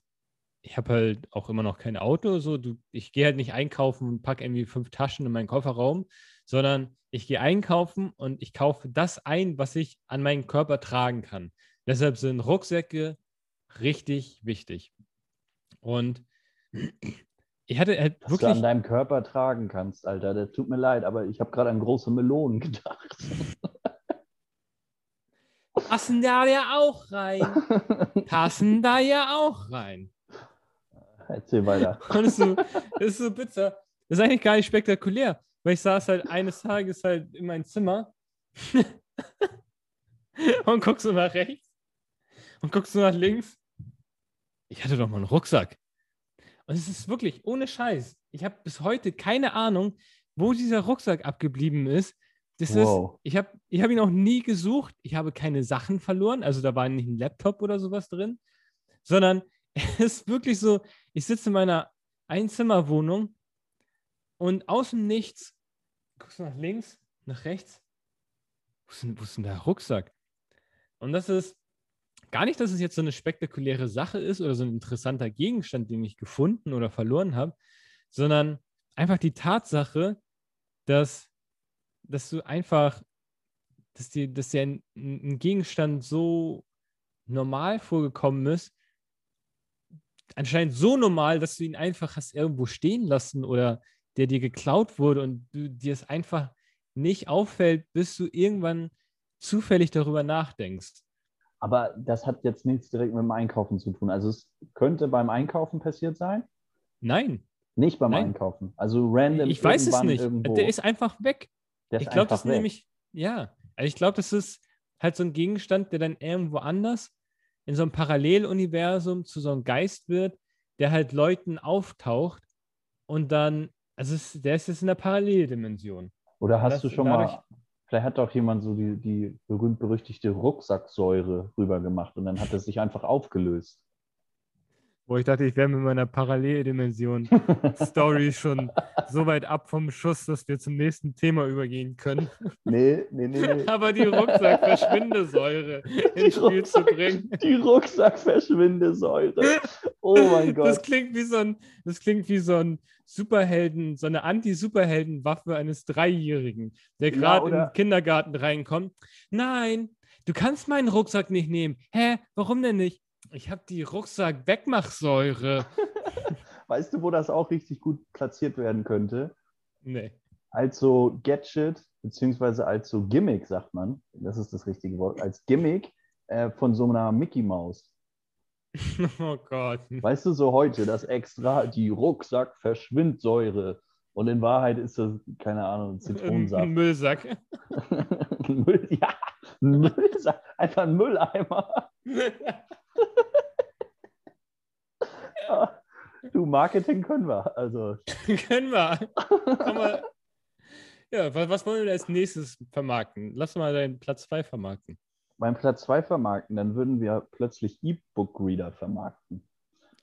ich habe halt auch immer noch kein Auto, so du, ich gehe halt nicht einkaufen und packe irgendwie fünf Taschen in meinen Kofferraum, sondern ich gehe einkaufen und ich kaufe das ein, was ich an meinen Körper tragen kann. Deshalb sind Rucksäcke richtig wichtig. Und ich hatte halt Was du an wirklich, deinem Körper tragen kannst, Alter. Das tut mir leid, aber ich habe gerade an große Melonen gedacht. passen da ja auch rein. Passen da ja auch rein. Erzähl weiter. Und es so, das ist so bitter. Das ist eigentlich gar nicht spektakulär, weil ich saß halt eines Tages halt in mein Zimmer und guck so nach rechts und guck so nach links. Ich hatte doch mal einen Rucksack. Und es ist wirklich ohne Scheiß. Ich habe bis heute keine Ahnung, wo dieser Rucksack abgeblieben ist. Das Wow. ist, ich habe ich hab ihn auch nie gesucht. Ich habe keine Sachen verloren. Also da war nicht ein Laptop oder sowas drin, sondern es ist wirklich so, ich sitze in meiner Einzimmerwohnung und aus dem Nichts guckst du nach links, nach rechts. Wo ist denn, wo ist denn der Rucksack? Und das ist gar nicht, dass es jetzt so eine spektakuläre Sache ist oder so ein interessanter Gegenstand, den ich gefunden oder verloren habe, sondern einfach die Tatsache, dass, dass du einfach, dass dir, dass dir ein, ein Gegenstand so normal vorgekommen ist, anscheinend so normal, dass du ihn einfach hast irgendwo stehen lassen oder der dir geklaut wurde und du, dir es einfach nicht auffällt, bis du irgendwann zufällig darüber nachdenkst. Aber das hat jetzt nichts direkt mit dem Einkaufen zu tun. Also es könnte beim Einkaufen passiert sein, Nein, nicht beim Nein. Einkaufen. Also random ich weiß es nicht. Irgendwo. Der ist einfach weg. Der ist ich glaube, das ist nämlich, ja, also ich glaube, das ist halt so ein Gegenstand, der dann irgendwo anders in so einem Paralleluniversum zu so einem Geist wird, der halt Leuten auftaucht und dann Also es, der ist jetzt in der Paralleldimension. Oder hast Das- du schon dadurch- mal, vielleicht hat doch jemand so die, die berühmt-berüchtigte Rucksacksäure rüber gemacht und dann hat es sich einfach aufgelöst. Wo ich dachte, ich wäre mit meiner Paralleldimension Story schon so weit ab vom Schuss, dass wir zum nächsten Thema übergehen können. nee, nee, nee, nee. Aber die Rucksack-Verschwindesäure ins Spiel zu Rucksack- bringen. Die Rucksackverschwindesäure. Oh mein Das Gott. klingt wie so ein, das klingt wie so ein Superhelden, so eine Anti-Superhelden-Waffe eines Dreijährigen, der Ja, gerade in oder- den Kindergarten reinkommt. Nein, du kannst meinen Rucksack nicht nehmen. Hä, warum denn nicht? Ich habe die Rucksack-Wegmachsäure. Weißt du, wo das auch richtig gut platziert werden könnte? Nee. Als so Gadget, beziehungsweise als so Gimmick, sagt man. Das ist das richtige Wort. Als Gimmick äh, von so einer Mickey Maus. Oh Gott. Weißt du, so heute, das extra, die Rucksack-Verschwindsäure. Und in Wahrheit ist das, keine Ahnung, Ein Zitronensaft. Müllsack. Müll, ja, ein Müllsack, einfach ein Mülleimer. Du, Marketing können wir. Also, Können wir. Man- Ja, was, was wollen wir als nächstes vermarkten? Lass mal deinen Platz 2 vermarkten. beim Platz 2 vermarkten, dann würden wir plötzlich E-Book-Reader vermarkten.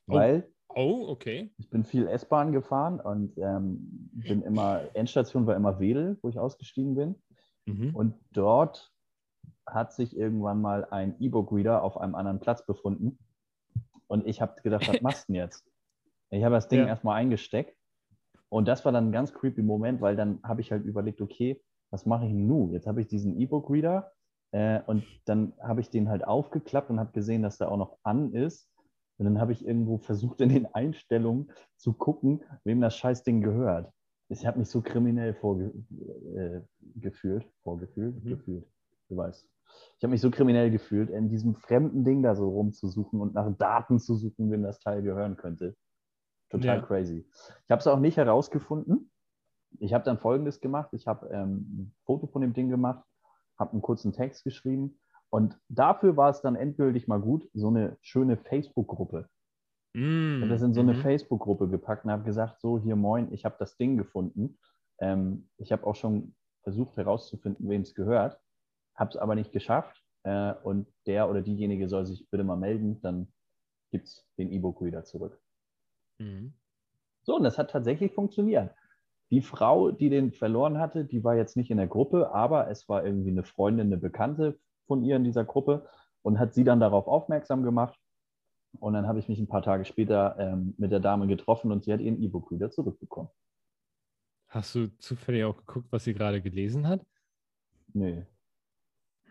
Oh. Weil Oh, okay. ich bin viel S-Bahn gefahren und ähm, bin immer, Endstation war immer Wedel, wo ich ausgestiegen bin. Mhm. Und dort hat sich irgendwann mal ein E-Book-Reader auf einem anderen Platz befunden. Und ich habe gedacht, was machst du denn jetzt? Ich habe das Ding Ja. erstmal eingesteckt. Und das war dann ein ganz creepy Moment, weil dann habe ich halt überlegt, okay, was mache ich denn nun? Jetzt habe ich diesen E-Book-Reader äh, und dann habe ich den halt aufgeklappt und habe gesehen, dass der auch noch an ist. Und dann habe ich irgendwo versucht, in den Einstellungen zu gucken, wem das Scheißding gehört. Ich habe mich so kriminell vorge äh, gefühlt, vorgefühlt, Mhm. gefühlt, du weißt. Ich habe mich so kriminell gefühlt, in diesem fremden Ding da so rumzusuchen und nach Daten zu suchen, wem das Teil gehören könnte. Total Ja. crazy. Ich habe es auch nicht herausgefunden. Ich habe dann Folgendes gemacht. Ich habe ähm, ein Foto von dem Ding gemacht, habe einen kurzen Text geschrieben und dafür war es dann endgültig mal gut, so eine schöne Facebook-Gruppe. Ich habe das in so eine Mhm. Facebook-Gruppe gepackt und habe gesagt, so hier moin, ich habe das Ding gefunden. Ähm, ich habe auch schon versucht herauszufinden, wem es gehört, habe es aber nicht geschafft. Äh, und der oder diejenige soll sich bitte mal melden, dann gibt es den E-Book wieder zurück. Mhm. So, und das hat tatsächlich funktioniert. Die Frau, die den verloren hatte, die war jetzt nicht in der Gruppe, aber es war irgendwie eine Freundin, eine Bekannte von ihr in dieser Gruppe und hat sie dann darauf aufmerksam gemacht. Und dann habe ich mich ein paar Tage später ähm, mit der Dame getroffen und sie hat ihren E-Book wieder zurückbekommen. Hast du zufällig auch geguckt, was sie gerade gelesen hat? Nee.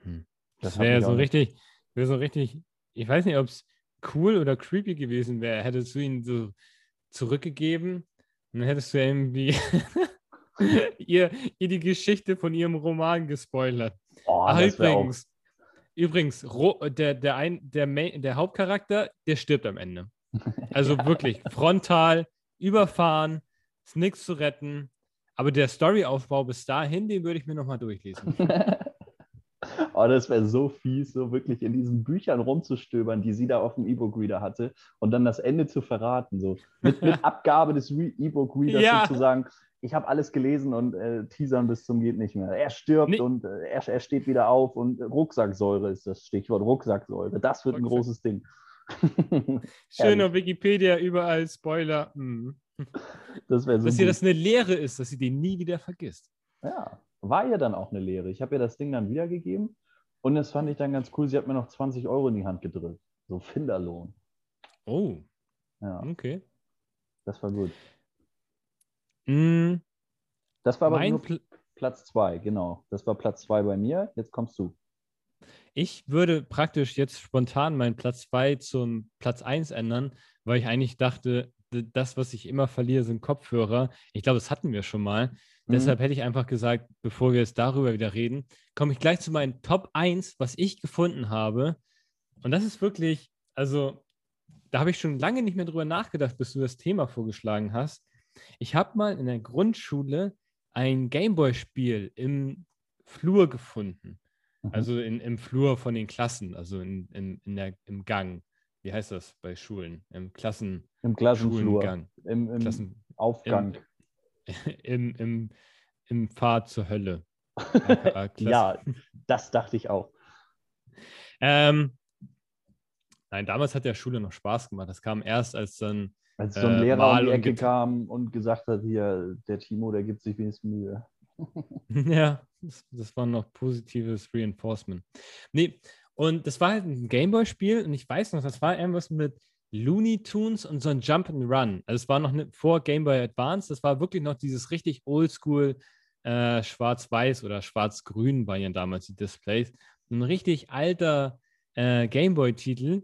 Hm. Das Das wäre so richtig, wäre so richtig, ich weiß nicht, ob es cool oder creepy gewesen wäre. Hättest du ihn so zurückgegeben und dann hättest du irgendwie ihr, ihr die Geschichte von ihrem Roman gespoilert. Oh, Ach, übrigens, übrigens, der, der, ein, der, Main, der Hauptcharakter, der stirbt am Ende. Also wirklich, frontal, überfahren, ist nichts zu retten. Aber der Storyaufbau bis dahin, den würde ich mir nochmal durchlesen. oh, das wäre so fies, so wirklich in diesen Büchern rumzustöbern, die sie da auf dem E-Book-Reader hatte und dann das Ende zu verraten. So mit, mit Abgabe des Re- E-Book-Readers Ja. sozusagen. Ich habe alles gelesen und äh, teasern bis zum geht nicht mehr. Er stirbt Nee. und äh, er, er steht wieder auf und Rucksacksäure ist das Stichwort. Rucksacksäure. Das wird ein großes Ding. Schön auf Wikipedia, überall Spoiler. Hm. das so. Dass ihr das eine Lehre ist, dass sie den nie wieder vergisst. Ja, war ihr dann auch eine Lehre. Ich habe ihr das Ding dann wiedergegeben und das fand ich dann ganz cool. Sie hat mir noch 20 Euro in die Hand gedrückt. So Finderlohn. Oh, Ja, okay. das war gut. Hm, Das war aber nur Pl Platz zwei, genau. Das war Platz zwei bei mir. Jetzt kommst du. ich würde praktisch jetzt spontan meinen Platz 2 zum Platz 1 ändern, weil ich eigentlich dachte, das, was ich immer verliere, sind Kopfhörer. Ich glaube, das hatten wir schon mal. Mhm. Deshalb hätte ich einfach gesagt, bevor wir jetzt darüber wieder reden, komme ich gleich zu meinen Top 1, was ich gefunden habe. Und das ist wirklich, also da habe ich schon lange nicht mehr drüber nachgedacht, bis du das Thema vorgeschlagen hast. Ich habe mal in der Grundschule ein Gameboy-Spiel im Flur gefunden. Mhm. Also in, im Flur von den Klassen, also in, in, in der, im Gang. Wie heißt das bei Schulen? Im Klassen Im Klassenflur. Schulengang. Im, im Klassen Aufgang. im, im, im Pfad zur Hölle. ja, das dachte ich auch. Ähm, nein, damals hat der Schule noch Spaß gemacht. Das kam erst, als dann. Als so ein äh, Lehrer um die Ecke kam und gesagt hat: Hier, der Timo, der gibt sich wenigstens Mühe. ja, das, das, war noch positives Reinforcement. Nee, und das war halt ein Gameboy-Spiel und ich weiß noch, das war irgendwas mit Looney Tunes und so ein Jump and Run. Also es war noch nicht vor Game Boy Advance, das war wirklich noch dieses richtig oldschool äh, schwarz-weiß oder schwarz-grün waren ja damals die Displays. Ein richtig alter äh, Game Boy-Titel.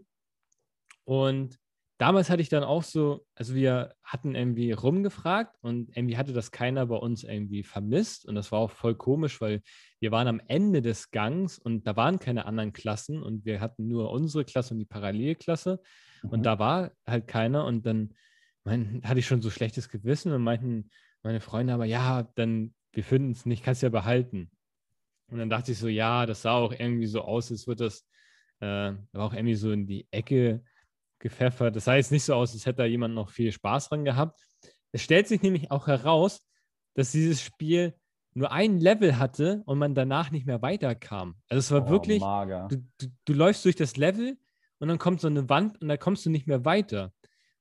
Und damals hatte ich dann auch so, also wir hatten irgendwie rumgefragt und irgendwie hatte das keiner bei uns irgendwie vermisst. Und das war auch voll komisch, weil wir waren am Ende des Gangs und da waren keine anderen Klassen und wir hatten nur unsere Klasse und die Parallelklasse. Und mhm. da war halt keiner. Und dann mein, hatte ich schon so schlechtes Gewissen und meinten meine Freunde aber, ja, dann, wir finden es nicht, kannst ja behalten. Und dann dachte ich so, ja, das sah auch irgendwie so aus, als würde das, äh, war auch irgendwie so in die Ecke gepfeffert. Das sah jetzt nicht so aus, als hätte da jemand noch viel Spaß dran gehabt. Es stellt sich nämlich auch heraus, dass dieses Spiel nur ein Level hatte und man danach nicht mehr weiterkam. Also es war oh, wirklich, du, du, du, läufst durch das Level und dann kommt so eine Wand und da kommst du nicht mehr weiter.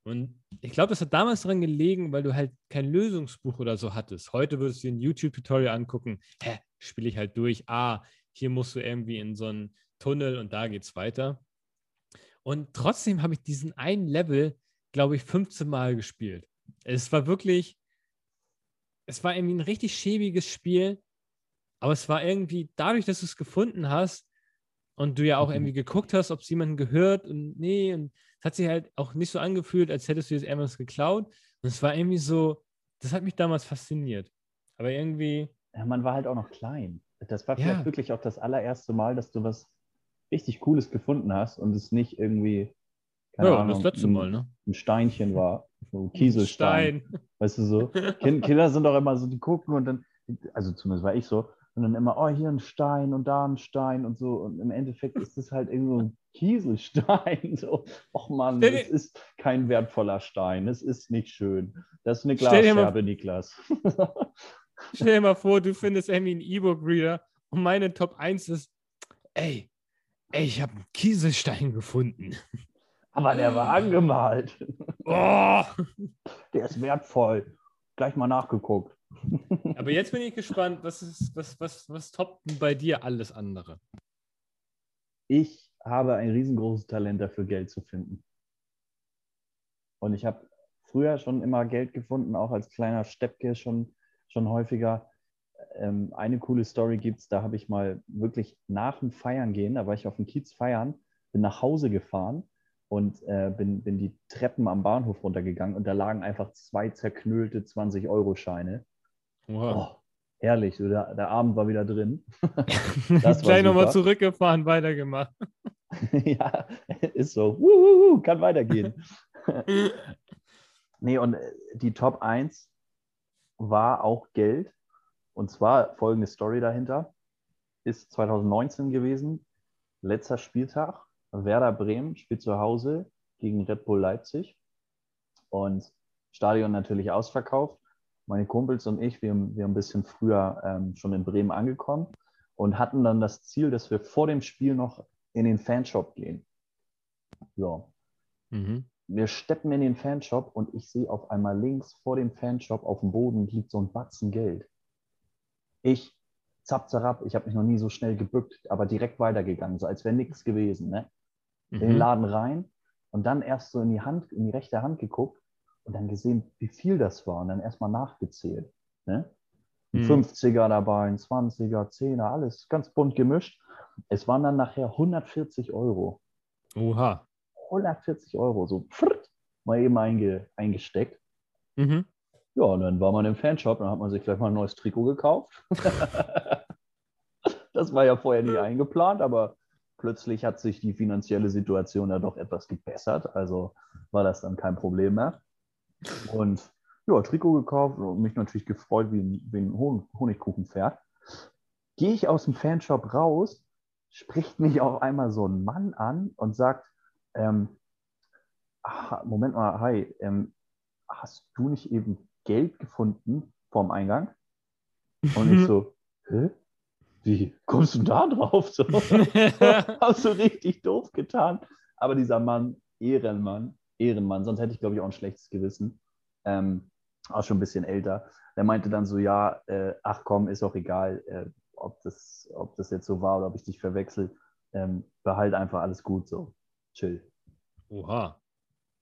Und ich glaube, das hat damals daran gelegen, weil du halt kein Lösungsbuch oder so hattest. Heute würdest du dir ein YouTube-Tutorial angucken, hä, spiele ich halt durch, ah, hier musst du irgendwie in so einen Tunnel und da geht's weiter. Und trotzdem habe ich diesen einen Level, glaube ich, 15 Mal gespielt. Es war wirklich, es war irgendwie ein richtig schäbiges Spiel, aber es war irgendwie, dadurch, dass du es gefunden hast, und du ja auch mhm. irgendwie geguckt hast, ob es jemanden gehört und nee, und es hat sich halt auch nicht so angefühlt, als hättest du jetzt irgendwas geklaut. Und es war irgendwie so, das hat mich damals fasziniert. Aber irgendwie. Ja, man war halt auch noch klein. Das war vielleicht ja. wirklich auch das allererste Mal, dass du was richtig Cooles gefunden hast und es nicht irgendwie. Keine ja, Ahnung, das letzte Mal, ne? Ein Steinchen war. So ein Kieselstein. Stein. Weißt du so? Kinder sind doch immer so, die gucken und dann, also zumindest war ich so, und dann immer, oh, hier ein Stein und da ein Stein und so. Und im Endeffekt ist es halt irgendwo ein Kieselstein. So, ach Mann, das ist kein wertvoller Stein. Es ist nicht schön. Das ist eine Glasscherbe, Niklas. Stell dir mal vor, du findest irgendwie einen E-Book-Reader und meine Top 1 ist, ey, ey, ich habe einen Kieselstein gefunden. Aber der war angemalt. Oh. Der ist wertvoll. Gleich mal nachgeguckt. Aber jetzt bin ich gespannt, was, ist, was, was, was toppt bei dir alles andere? Ich habe ein riesengroßes Talent dafür, Geld zu finden. Und ich habe früher schon immer Geld gefunden, auch als kleiner Steppke schon, schon häufiger. Ähm, eine coole Story gibt es, da habe ich mal wirklich nach dem Feiern gehen, da war ich auf dem Kiez feiern, bin nach Hause gefahren und äh, bin, bin die Treppen am Bahnhof runtergegangen und da lagen einfach zwei zerknüllte 20-Euro-Scheine. Wow. Oh, herrlich, der, der, Abend war wieder drin. Gleich nochmal zurückgefahren, weitergemacht. ja, ist so. Wuhu, kann weitergehen. nee, und äh, die Top 1 war auch Geld. Und zwar folgende Story dahinter. Ist 2019 gewesen, letzter Spieltag. Werder Bremen spielt zu Hause gegen Red Bull Leipzig. Und Stadion natürlich ausverkauft meine Kumpels und ich, wir, wir ein bisschen früher ähm, schon in Bremen angekommen und hatten dann das Ziel, dass wir vor dem Spiel noch in den Fanshop gehen. So. Mhm. Wir steppen in den Fanshop und ich sehe auf einmal links vor dem Fanshop auf dem Boden liegt so ein Batzen Geld. Ich, zapp, zapp, ich habe mich noch nie so schnell gebückt, aber direkt weitergegangen, so als wäre nichts gewesen. Ne? Mhm. In den mhm. Laden rein und dann erst so in die Hand, in die rechte Hand geguckt und dann gesehen, wie viel das war und dann erstmal nachgezählt. Ne? Ein mhm. 50er dabei, ein 20er, 10er, alles ganz bunt gemischt. Es waren dann nachher 140 Euro. Oha. 140 Euro, so pfft, mal eben einge, eingesteckt. Mhm. Ja, und dann war man im Fanshop, dann hat man sich gleich mal ein neues Trikot gekauft. das war ja vorher nie eingeplant, aber plötzlich hat sich die finanzielle Situation ja doch etwas gebessert. Also war das dann kein Problem mehr. Und ja, Trikot gekauft und mich natürlich gefreut wie ein, wie ein Honigkuchenpferd. Gehe ich aus dem Fanshop raus, spricht mich auch einmal so ein Mann an und sagt, ähm, ach, Moment mal, hi, ähm, hast du nicht eben Geld gefunden vorm Eingang. Und ich so, hä? Wie kommst du da drauf? So, hast du richtig doof getan. Aber dieser Mann, Ehrenmann, Ehrenmann, sonst hätte ich, glaube ich, auch ein schlechtes Gewissen. Ähm, auch schon ein bisschen älter. Der meinte dann so, ja, äh, ach komm, ist auch egal, äh, ob, das, ob das jetzt so war oder ob ich dich verwechsel. Ähm, behalt einfach alles gut, so. Chill. Oha.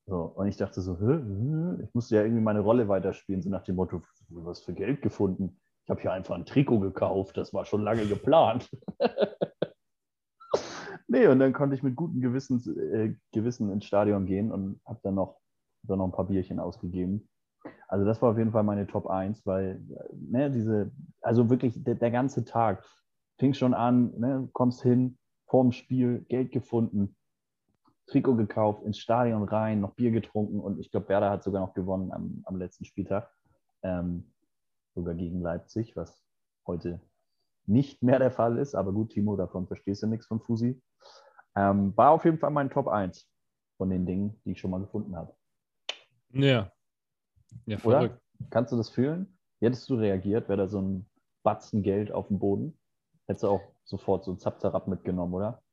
So, und ich dachte so, Hä? ich musste ja irgendwie meine Rolle weiterspielen, so nach dem Motto, was für Geld gefunden. Ich habe hier einfach ein Trikot gekauft, das war schon lange geplant. nee, und dann konnte ich mit gutem Gewissen, äh, Gewissen ins Stadion gehen und habe dann noch, dann noch ein paar Bierchen ausgegeben. Also das war auf jeden Fall meine Top 1, weil ne, diese, also wirklich der, der ganze Tag fing schon an, ne, kommst hin, vorm Spiel, Geld gefunden, Trikot gekauft, ins Stadion rein, noch Bier getrunken und ich glaube, Werder hat sogar noch gewonnen am, am letzten Spieltag. Ähm, sogar gegen Leipzig, was heute nicht mehr der Fall ist. Aber gut, Timo, davon verstehst du nichts von Fusi. Ähm, war auf jeden Fall mein Top 1 von den Dingen, die ich schon mal gefunden habe. Ja. Ja, verrückt. Oder? Kannst du das fühlen? Wie hättest du reagiert? Wäre da so ein Batzen Geld auf dem Boden? Hättest du auch sofort so ein Zapzerab mitgenommen, oder?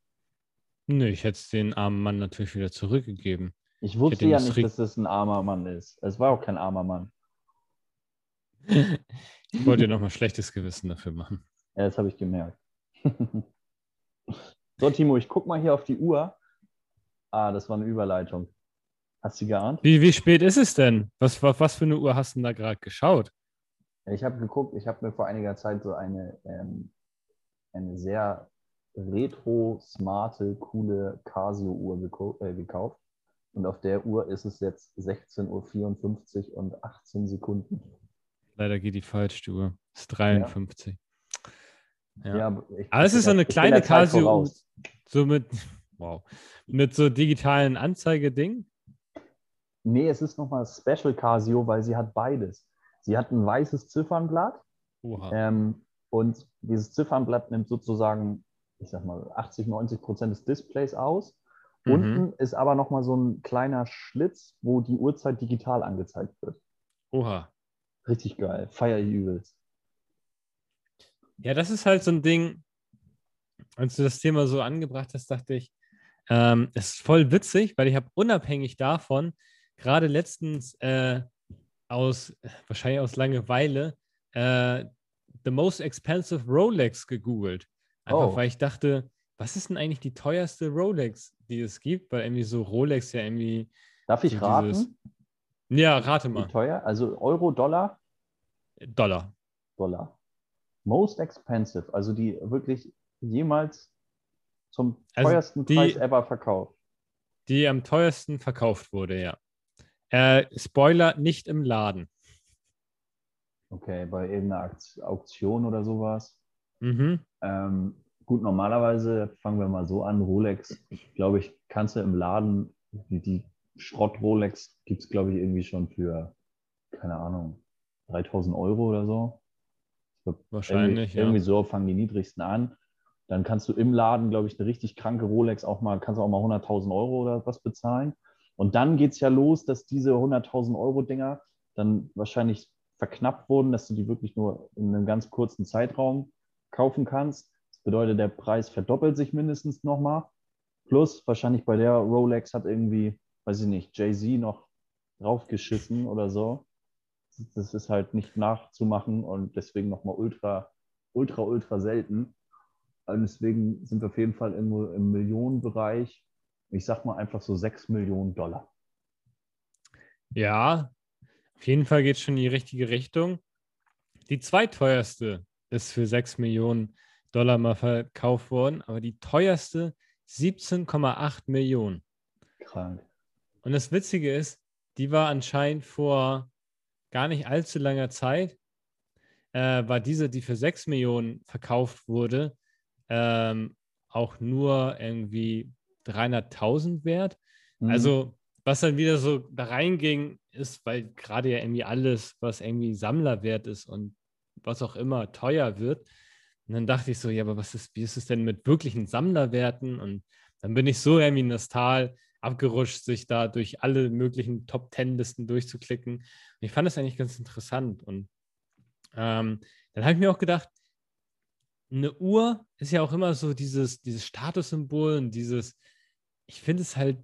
Nö, ich hätte es den armen Mann natürlich wieder zurückgegeben. Ich wusste ich ja nicht, dass das ein armer Mann ist. Es war auch kein armer Mann. ich wollte dir nochmal schlechtes Gewissen dafür machen. Ja, das habe ich gemerkt. so, Timo, ich gucke mal hier auf die Uhr. Ah, das war eine Überleitung. Hast du geahnt? Wie, wie spät ist es denn? Was, was, für eine Uhr hast du denn da gerade geschaut? Ich habe geguckt, ich habe mir vor einiger Zeit so eine, ähm, eine sehr retro, smarte, coole Casio-Uhr äh, gekauft. Und auf der Uhr ist es jetzt 16.54 Uhr und 18 Sekunden. Leider geht die falsch, die Uhr. Es ist 53. Ja, ja. aber es ist so eine kleine Casio, so mit, wow, mit so digitalen Anzeigeding. Nee, es ist nochmal Special Casio, weil sie hat beides. Sie hat ein weißes Ziffernblatt ähm, und dieses Ziffernblatt nimmt sozusagen, ich sag mal, 80, 90 Prozent des Displays aus. Mhm. Unten ist aber nochmal so ein kleiner Schlitz, wo die Uhrzeit digital angezeigt wird. Oha. Richtig geil. Feier ich übelst. Ja, das ist halt so ein Ding, als du das Thema so angebracht hast, dachte ich, ähm, es ist voll witzig, weil ich habe unabhängig davon gerade letztens äh, aus, wahrscheinlich aus Langeweile, äh, The Most Expensive Rolex gegoogelt. Einfach oh. weil ich dachte, was ist denn eigentlich die teuerste Rolex, die es gibt? Weil irgendwie so Rolex ja irgendwie. Darf ich so raten? Dieses... Ja, rate mal. Wie teuer? Also Euro, Dollar? Dollar. Dollar. Most expensive, also die wirklich jemals zum also teuersten die, Preis ever verkauft. Die am teuersten verkauft wurde, ja. Äh, Spoiler, nicht im Laden. Okay, bei irgendeiner Auktion oder sowas. Mhm. Ähm, gut, normalerweise fangen wir mal so an. Rolex, glaube ich, kannst du im Laden, die, die Schrott-Rolex gibt es, glaube ich, irgendwie schon für, keine Ahnung, 3000 Euro oder so. Wahrscheinlich. Irgendwie, ja. irgendwie so fangen die niedrigsten an. Dann kannst du im Laden, glaube ich, eine richtig kranke Rolex auch mal, kannst du auch mal 100.000 Euro oder was bezahlen. Und dann geht es ja los, dass diese 100.000 Euro Dinger dann wahrscheinlich verknappt wurden, dass du die wirklich nur in einem ganz kurzen Zeitraum kaufen kannst. Das bedeutet, der Preis verdoppelt sich mindestens nochmal. Plus wahrscheinlich bei der Rolex hat irgendwie, weiß ich nicht, Jay-Z noch draufgeschissen oder so. Das ist halt nicht nachzumachen und deswegen nochmal ultra, ultra, ultra selten. Und deswegen sind wir auf jeden Fall irgendwo im Millionenbereich ich sag mal einfach so 6 Millionen Dollar. Ja, auf jeden Fall geht es schon in die richtige Richtung. Die zweiteuerste ist für 6 Millionen Dollar mal verkauft worden, aber die teuerste 17,8 Millionen. Krank. Und das Witzige ist, die war anscheinend vor gar nicht allzu langer Zeit, äh, war diese, die für 6 Millionen verkauft wurde, ähm, auch nur irgendwie 300.000 wert. Mhm. Also, was dann wieder so da reinging, ist, weil gerade ja irgendwie alles, was irgendwie Sammlerwert ist und was auch immer teuer wird. Und dann dachte ich so, ja, aber was ist, wie ist es denn mit wirklichen Sammlerwerten? Und dann bin ich so irgendwie in das Tal abgerutscht, sich da durch alle möglichen Top-Ten-Listen durchzuklicken. Und ich fand das eigentlich ganz interessant. Und Ähm, dann habe ich mir auch gedacht, eine Uhr ist ja auch immer so dieses, dieses Statussymbol und dieses, ich finde es halt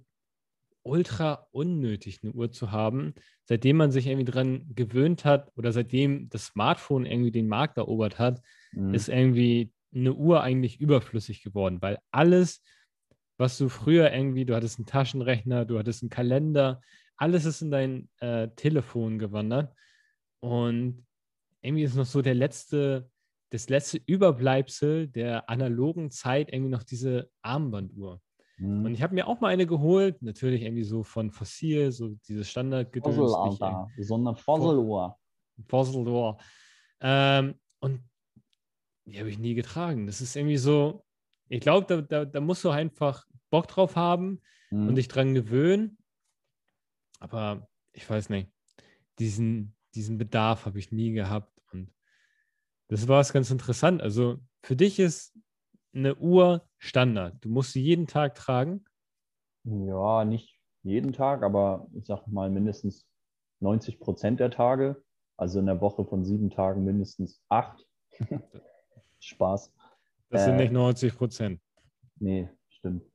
ultra unnötig, eine Uhr zu haben, seitdem man sich irgendwie dran gewöhnt hat oder seitdem das Smartphone irgendwie den Markt erobert hat, mhm. ist irgendwie eine Uhr eigentlich überflüssig geworden, weil alles, was du früher irgendwie, du hattest einen Taschenrechner, du hattest einen Kalender, alles ist in dein äh, Telefon gewandert und irgendwie ist noch so der letzte, das letzte Überbleibsel der analogen Zeit irgendwie noch diese Armbanduhr. Mhm. Und ich habe mir auch mal eine geholt, natürlich irgendwie so von Fossil, so dieses Standardgedöns. Fossil, Alter. So eine Fossil-Uhr. Fossil-Uhr. Ähm, und die habe ich nie getragen. Das ist irgendwie so, ich glaube, da, da, da, musst du einfach Bock drauf haben mhm. und dich dran gewöhnen. Aber ich weiß nicht, diesen, diesen Bedarf habe ich nie gehabt. Und das war es ganz interessant. Also für dich ist eine Uhr Standard. Du musst sie jeden Tag tragen? Ja, nicht jeden Tag, aber ich sage mal mindestens 90 Prozent der Tage. Also in der Woche von sieben Tagen mindestens acht. Spaß. Das sind äh, nicht 90 Prozent. Nee, stimmt.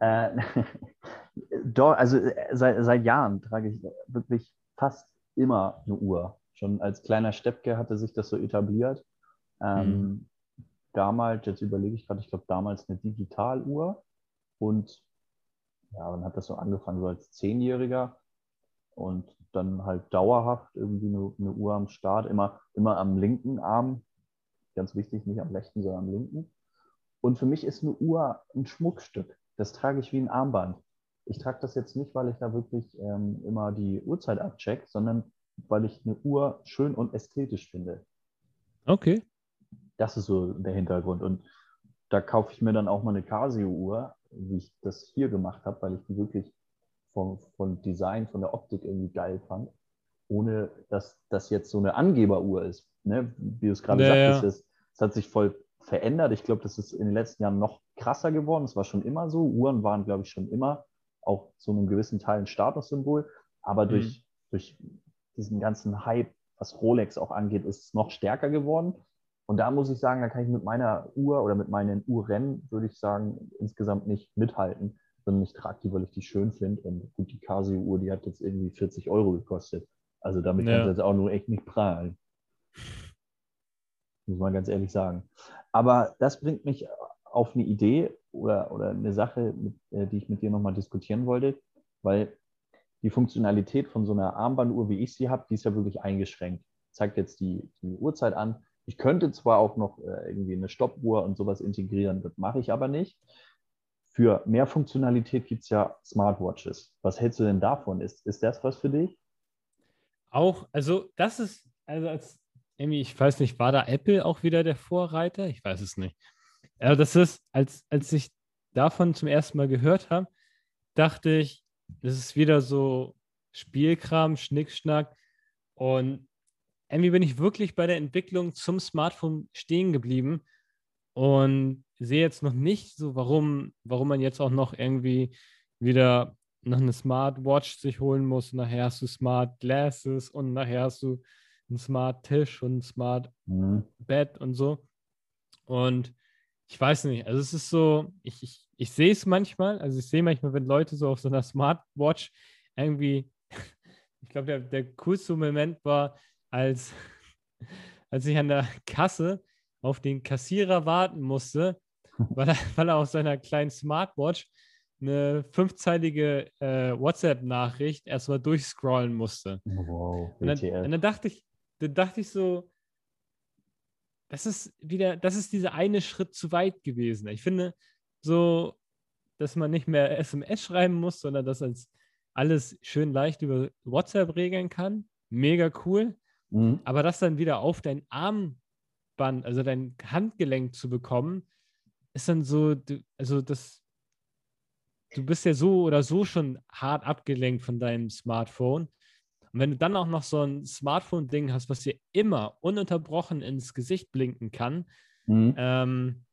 Äh, doch, also äh, seit, seit Jahren trage ich wirklich fast immer eine Uhr. Schon als kleiner Steppke hatte sich das so etabliert. Ähm, mhm damals, jetzt überlege ich gerade, ich glaube damals eine Digitaluhr und ja, dann hat das so angefangen, so als Zehnjähriger und dann halt dauerhaft irgendwie eine, eine, Uhr am Start, immer, immer am linken Arm, ganz wichtig, nicht am rechten, sondern am linken. Und für mich ist eine Uhr ein Schmuckstück. Das trage ich wie ein Armband. Ich trage das jetzt nicht, weil ich da wirklich ähm, immer die Uhrzeit abcheck, sondern weil ich eine Uhr schön und ästhetisch finde. Okay. Das ist so der Hintergrund. Und da kaufe ich mir dann auch mal eine Casio-Uhr, wie ich das hier gemacht habe, weil ich die wirklich vom, vom Design, von der Optik irgendwie geil fand, ohne dass das jetzt so eine Angeberuhr ist. Ne? Wie du es gerade ja, sagtest, ja. es hat sich voll verändert. Ich glaube, das ist in den letzten Jahren noch krasser geworden. Es war schon immer so. Uhren waren, glaube ich, schon immer auch zu einem gewissen Teil ein Statussymbol. Aber mhm. durch, durch diesen ganzen Hype, was Rolex auch angeht, ist es noch stärker geworden. Und da muss ich sagen, da kann ich mit meiner Uhr oder mit meinen Uhrrennen, würde ich sagen, insgesamt nicht mithalten, sondern ich trage die, weil ich die schön finde. Und gut, die Casio-Uhr, die hat jetzt irgendwie 40 Euro gekostet. Also damit ja. kannst du jetzt auch nur echt nicht prahlen. Muss man ganz ehrlich sagen. Aber das bringt mich auf eine Idee oder, oder eine Sache, mit, äh, die ich mit dir nochmal diskutieren wollte, weil die Funktionalität von so einer Armbanduhr, wie ich sie habe, die ist ja wirklich eingeschränkt. Zeigt jetzt die, die Uhrzeit an, ich könnte zwar auch noch äh, irgendwie eine Stoppuhr und sowas integrieren, das mache ich aber nicht. Für mehr Funktionalität gibt es ja Smartwatches. Was hältst du denn davon? Ist, ist das was für dich? Auch, also das ist, also als irgendwie, ich weiß nicht, war da Apple auch wieder der Vorreiter? Ich weiß es nicht. Aber das ist, als, als ich davon zum ersten Mal gehört habe, dachte ich, das ist wieder so Spielkram, Schnickschnack. Und irgendwie bin ich wirklich bei der Entwicklung zum Smartphone stehen geblieben und sehe jetzt noch nicht so, warum, warum man jetzt auch noch irgendwie wieder noch eine Smartwatch sich holen muss. Nachher hast du Smart Glasses und nachher hast du einen Smart Tisch und ein Smart mhm. Bett und so. Und ich weiß nicht, also es ist so, ich, ich, ich sehe es manchmal, also ich sehe manchmal, wenn Leute so auf so einer Smartwatch irgendwie, ich glaube, der, der coolste Moment war, als, als ich an der Kasse auf den Kassierer warten musste, weil er, weil er auf seiner kleinen Smartwatch eine fünfzeilige äh, WhatsApp-Nachricht erstmal durchscrollen musste. Wow, und dann, und dann, dachte ich, dann dachte ich so, das ist wieder, das ist dieser eine Schritt zu weit gewesen. Ich finde so, dass man nicht mehr SMS schreiben muss, sondern dass als alles schön leicht über WhatsApp regeln kann. Mega cool. Mhm. Aber das dann wieder auf dein Armband, also dein Handgelenk zu bekommen, ist dann so, also das, du bist ja so oder so schon hart abgelenkt von deinem Smartphone. Und wenn du dann auch noch so ein Smartphone-Ding hast, was dir immer ununterbrochen ins Gesicht blinken kann, mhm. ähm,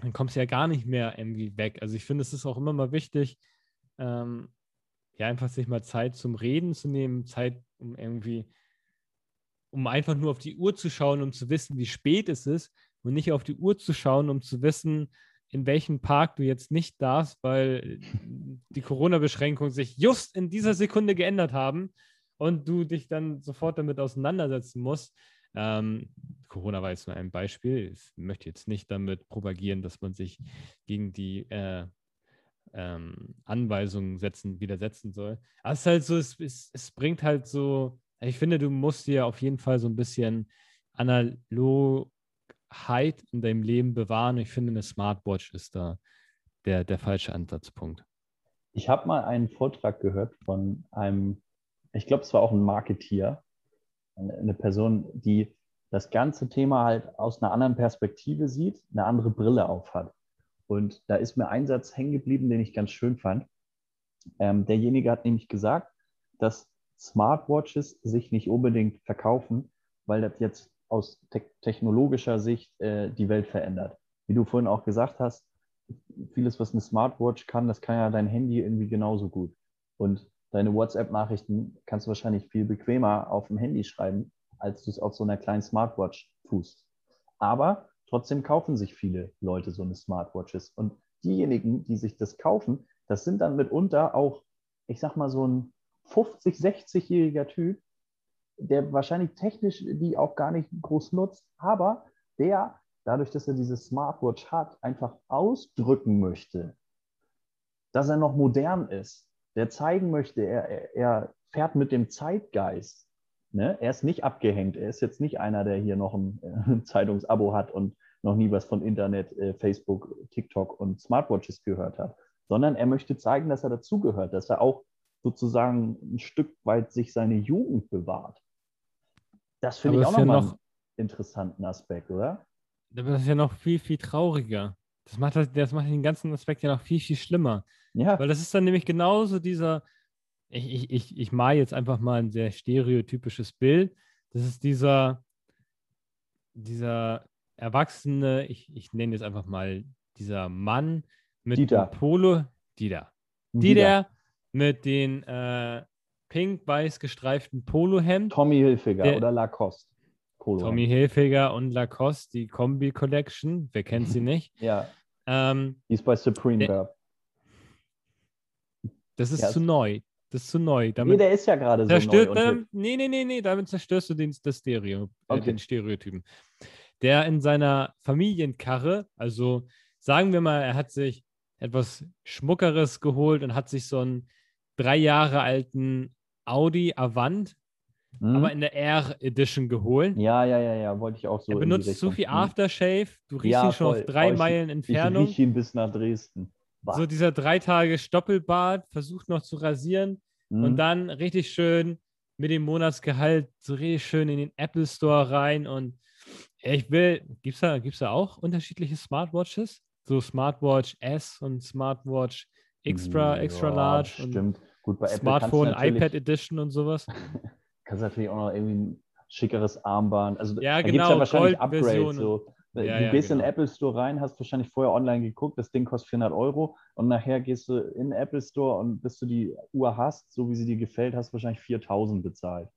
dann kommst du ja gar nicht mehr irgendwie weg. Also ich finde, es ist auch immer mal wichtig, ähm, ja, einfach sich mal Zeit zum Reden zu nehmen, Zeit, um irgendwie um einfach nur auf die Uhr zu schauen, um zu wissen, wie spät es ist und nicht auf die Uhr zu schauen, um zu wissen, in welchem Park du jetzt nicht darfst, weil die Corona-Beschränkungen sich just in dieser Sekunde geändert haben und du dich dann sofort damit auseinandersetzen musst. Ähm, Corona war jetzt nur ein Beispiel. Ich möchte jetzt nicht damit propagieren, dass man sich gegen die äh, ähm, Anweisungen setzen, widersetzen soll. Aber es ist halt so, es, es, es bringt halt so, ich finde, du musst dir auf jeden Fall so ein bisschen analog Hype in deinem Leben bewahren. Ich finde, eine Smartwatch ist da der, der falsche Ansatzpunkt. Ich habe mal einen Vortrag gehört von einem, ich glaube, es war auch ein Marketier, eine, Person, die das ganze Thema halt aus einer anderen Perspektive sieht, eine andere Brille aufhat. Und da ist mir ein Satz hängen geblieben, den ich ganz schön fand. Ähm, derjenige hat nämlich gesagt, dass Smartwatches sich nicht unbedingt verkaufen, weil das jetzt aus te technologischer Sicht äh, die Welt verändert. Wie du vorhin auch gesagt hast, vieles, was eine Smartwatch kann, das kann ja dein Handy irgendwie genauso gut. Und deine WhatsApp-Nachrichten kannst du wahrscheinlich viel bequemer auf dem Handy schreiben, als du es auf so einer kleinen Smartwatch tust. Aber trotzdem kaufen sich viele Leute so eine Smartwatches. Und diejenigen, die sich das kaufen, das sind dann mitunter auch, ich sag mal, so ein 50-, 60-jähriger Typ, der wahrscheinlich technisch die auch gar nicht groß nutzt, aber der, dadurch, dass er diese Smartwatch hat, einfach ausdrücken möchte, dass er noch modern ist, der zeigen möchte, er, er fährt mit dem Zeitgeist. Ne? Er ist nicht abgehängt, er ist jetzt nicht einer, der hier noch ein, ein Zeitungsabo hat und noch nie was von Internet, äh, Facebook, TikTok und Smartwatches gehört hat, sondern er möchte zeigen, dass er dazugehört, dass er auch sozusagen ein Stück weit sich seine Jugend bewahrt. Das finde ich auch nochmal ja noch, einen interessanten Aspekt, oder? Das ist ja noch viel, viel trauriger. Das macht, das macht den ganzen Aspekt ja noch viel, viel schlimmer. Ja. Weil das ist dann nämlich genauso dieser, ich, ich, ich, ich male jetzt einfach mal ein sehr stereotypisches Bild. Das ist dieser, dieser erwachsene, ich, ich nenne jetzt einfach mal dieser Mann mit Dieter. Polo, Dieter. Dieter, Dieter mit den äh, pink-weiß gestreiften Polohemd. Tommy Hilfiger der, oder Lacoste. Polohemd. Tommy Hilfiger und Lacoste, die Kombi-Collection. Wer kennt sie nicht? ja. Ähm, die ist bei Supreme der, Das ist ja, zu neu. Das ist zu neu. Damit nee, der ist ja gerade so neu. Damit, nee, nee, nee, nee, damit zerstörst du den, das Stereo, äh, okay. den Stereotypen. Der in seiner Familienkarre, also sagen wir mal, er hat sich etwas Schmuckeres geholt und hat sich so einen drei Jahre alten Audi Avant, mhm. aber in der R Edition geholt. Ja, ja, ja, ja, wollte ich auch so. Er benutzt zu viel Aftershave. Du riechst ja, ihn schon auf drei oh, Meilen Entfernung. Ich rieche ihn bis nach Dresden. Bah. So dieser drei Tage Stoppelbart, versucht noch zu rasieren mhm. und dann richtig schön mit dem Monatsgehalt so richtig schön in den Apple Store rein und ich will, gibt es da, gibt's da auch unterschiedliche Smartwatches? So Smartwatch S und Smartwatch Extra, Extra ja, Large. Stimmt. Und Gut, bei Smartphone, iPad Edition und sowas. kannst natürlich auch noch irgendwie ein schickeres Armband. Also ja, da genau, es ja wahrscheinlich Upgrades. So. Ja, du ja, gehst genau. in den Apple Store rein, hast wahrscheinlich vorher online geguckt, das Ding kostet 400 Euro und nachher gehst du in den Apple Store und bis du die Uhr hast, so wie sie dir gefällt, hast du wahrscheinlich 4000 bezahlt.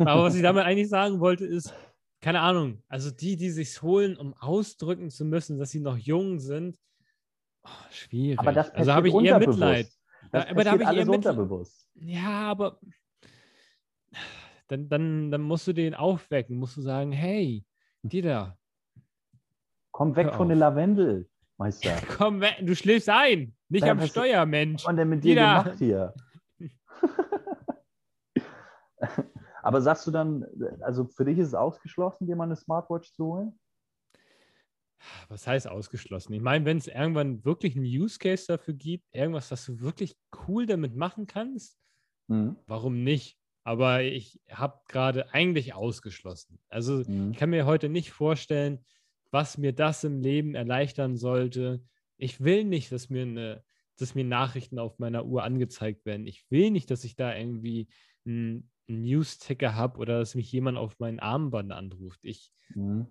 Aber was ich damit eigentlich sagen wollte, ist, keine Ahnung, also die, die sich holen, um ausdrücken zu müssen, dass sie noch jung sind, oh, schwierig. Aber das also habe ich eher Mitleid. Das aber da habe ich alles unterbewusst. Ja, aber dann, dann, dann musst du den aufwecken, musst du sagen, hey, Dieter. Komm weg von den Lavendel, Meister. Komm weg, du schläfst ein, nicht am Steuer, Mensch. Was hat denn mit dir Dieter. gemacht hier? aber sagst du dann, also für dich ist es ausgeschlossen, dir mal eine Smartwatch zu holen? was heißt ausgeschlossen? Ich meine, wenn es irgendwann wirklich einen Use Case dafür gibt, irgendwas, was du wirklich cool damit machen kannst, mhm. warum nicht? Aber ich habe gerade eigentlich ausgeschlossen. Also mhm. ich kann mir heute nicht vorstellen, was mir das im Leben erleichtern sollte. Ich will nicht, dass mir eine, dass mir Nachrichten auf meiner Uhr angezeigt werden. Ich will nicht, dass ich da irgendwie einen News-Ticker habe oder dass mich jemand auf meinen Armband anruft. Ich, mhm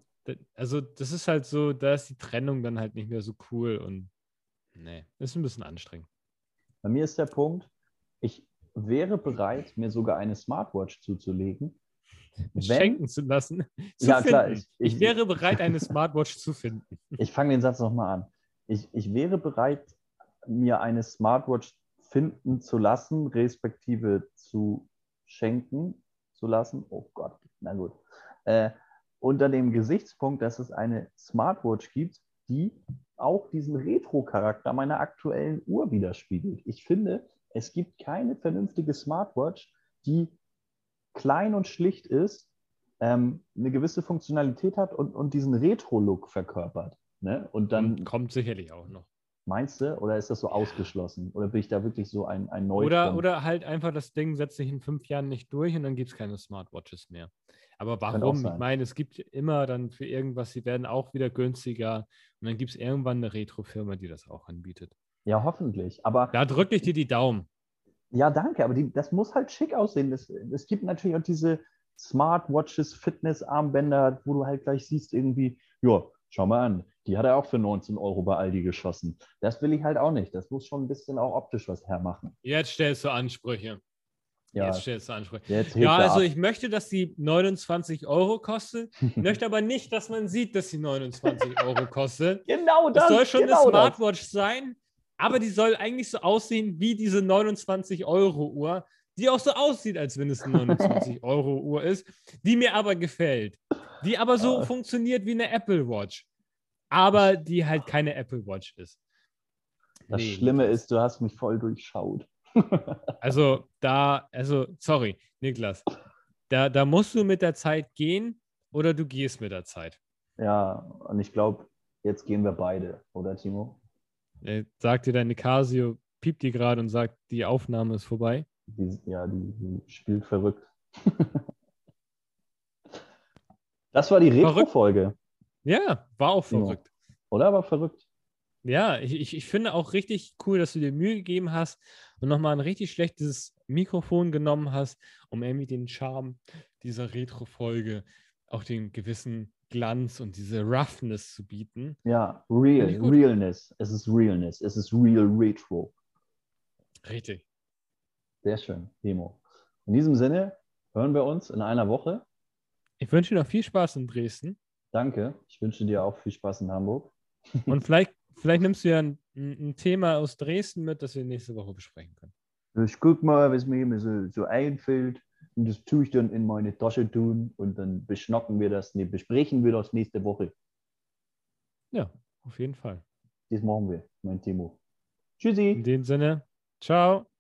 also das ist halt so, da ist die Trennung dann halt nicht mehr so cool und nee, ist ein bisschen anstrengend. Bei mir ist der Punkt, ich wäre bereit, mir sogar eine Smartwatch zuzulegen, Wenn- schenken zu lassen. Zu Ja, klar, finden. ich- Ich, ich- wäre bereit, eine Smartwatch zu finden. Ich fange den Satz nochmal an. Ich, ich wäre bereit, mir eine Smartwatch finden zu lassen, respektive zu schenken zu lassen. Oh Gott, na gut. Äh, unter dem Gesichtspunkt, dass es eine Smartwatch gibt, die auch diesen Retro-Charakter meiner aktuellen Uhr widerspiegelt. Ich finde, es gibt keine vernünftige Smartwatch, die klein und schlicht ist, ähm, eine gewisse Funktionalität hat und, und diesen Retro-Look verkörpert. Ne? Und dann Kommt sicherlich auch noch. meinst du, oder ist das so ausgeschlossen? Oder bin ich da wirklich so ein, ein Neutrum? Oder, oder halt einfach das Ding setzt sich in fünf Jahren nicht durch und dann gibt es keine Smartwatches mehr. Aber warum? Ich meine, es gibt immer dann für irgendwas, sie werden auch wieder günstiger und dann gibt es irgendwann eine Retro-Firma, die das auch anbietet. Ja, hoffentlich. Aber Da drücke ich dir die Daumen. Ja, danke, aber die, das muss halt schick aussehen. Es, es gibt natürlich auch diese Smartwatches, Fitnessarmbänder, wo du halt gleich siehst, irgendwie, ja, schau mal an, die hat er auch für 19 Euro bei Aldi geschossen. Das will ich halt auch nicht. Das muss schon ein bisschen auch optisch was hermachen. Jetzt stellst du Ansprüche. Ja, Jetzt stellst du Ansprüche. Ja, also ich möchte, dass die 29 Euro kostet, möchte aber nicht, dass man sieht, dass sie 29 Euro kostet. Genau Das das. soll schon genau eine Smartwatch sein, aber die soll eigentlich so aussehen wie diese 29 Euro Uhr, die auch so aussieht, als wenn es eine 29 Euro Uhr ist, die mir aber gefällt. Die aber so funktioniert wie eine Apple Watch, aber die halt keine Apple Watch ist. Das Nee, Schlimme ist, du hast mich voll durchschaut. Also da, also sorry, Niklas, da, da musst du mit der Zeit gehen oder du gehst mit der Zeit. Ja, und ich glaube, jetzt gehen wir beide, oder Timo? Äh, sagt dir deine Casio, piept die gerade und sagt, die Aufnahme ist vorbei. Die, ja, die, die spielt verrückt. das war die. Retro-Folge, Ja, war auch Ja. verrückt. oder? Aber verrückt. Ja, ich, ich, ich finde auch richtig cool, dass du dir Mühe gegeben hast und nochmal ein richtig schlechtes Mikrofon genommen hast, um irgendwie den Charme dieser Retro-Folge, auch den gewissen Glanz und diese Roughness zu bieten. Ja, real. Realness. Es ist Realness. Es ist Real Retro. Richtig. Sehr schön, Timo. In diesem Sinne hören wir uns in einer Woche. Ich wünsche dir noch viel Spaß in Dresden Danke. Ich wünsche dir auch viel Spaß in Hamburg. und vielleicht, vielleicht nimmst du ja ein, ein Thema aus Dresden mit, das wir nächste Woche besprechen können. Ich guck mal, was mir so, so einfällt. Und das tue ich dann in meine Tasche tun und dann beschnacken wir das, nee, besprechen wir das nächste Woche. Ja, auf jeden Fall. Das machen wir, mein Timo. Tschüssi. In dem Sinne, ciao.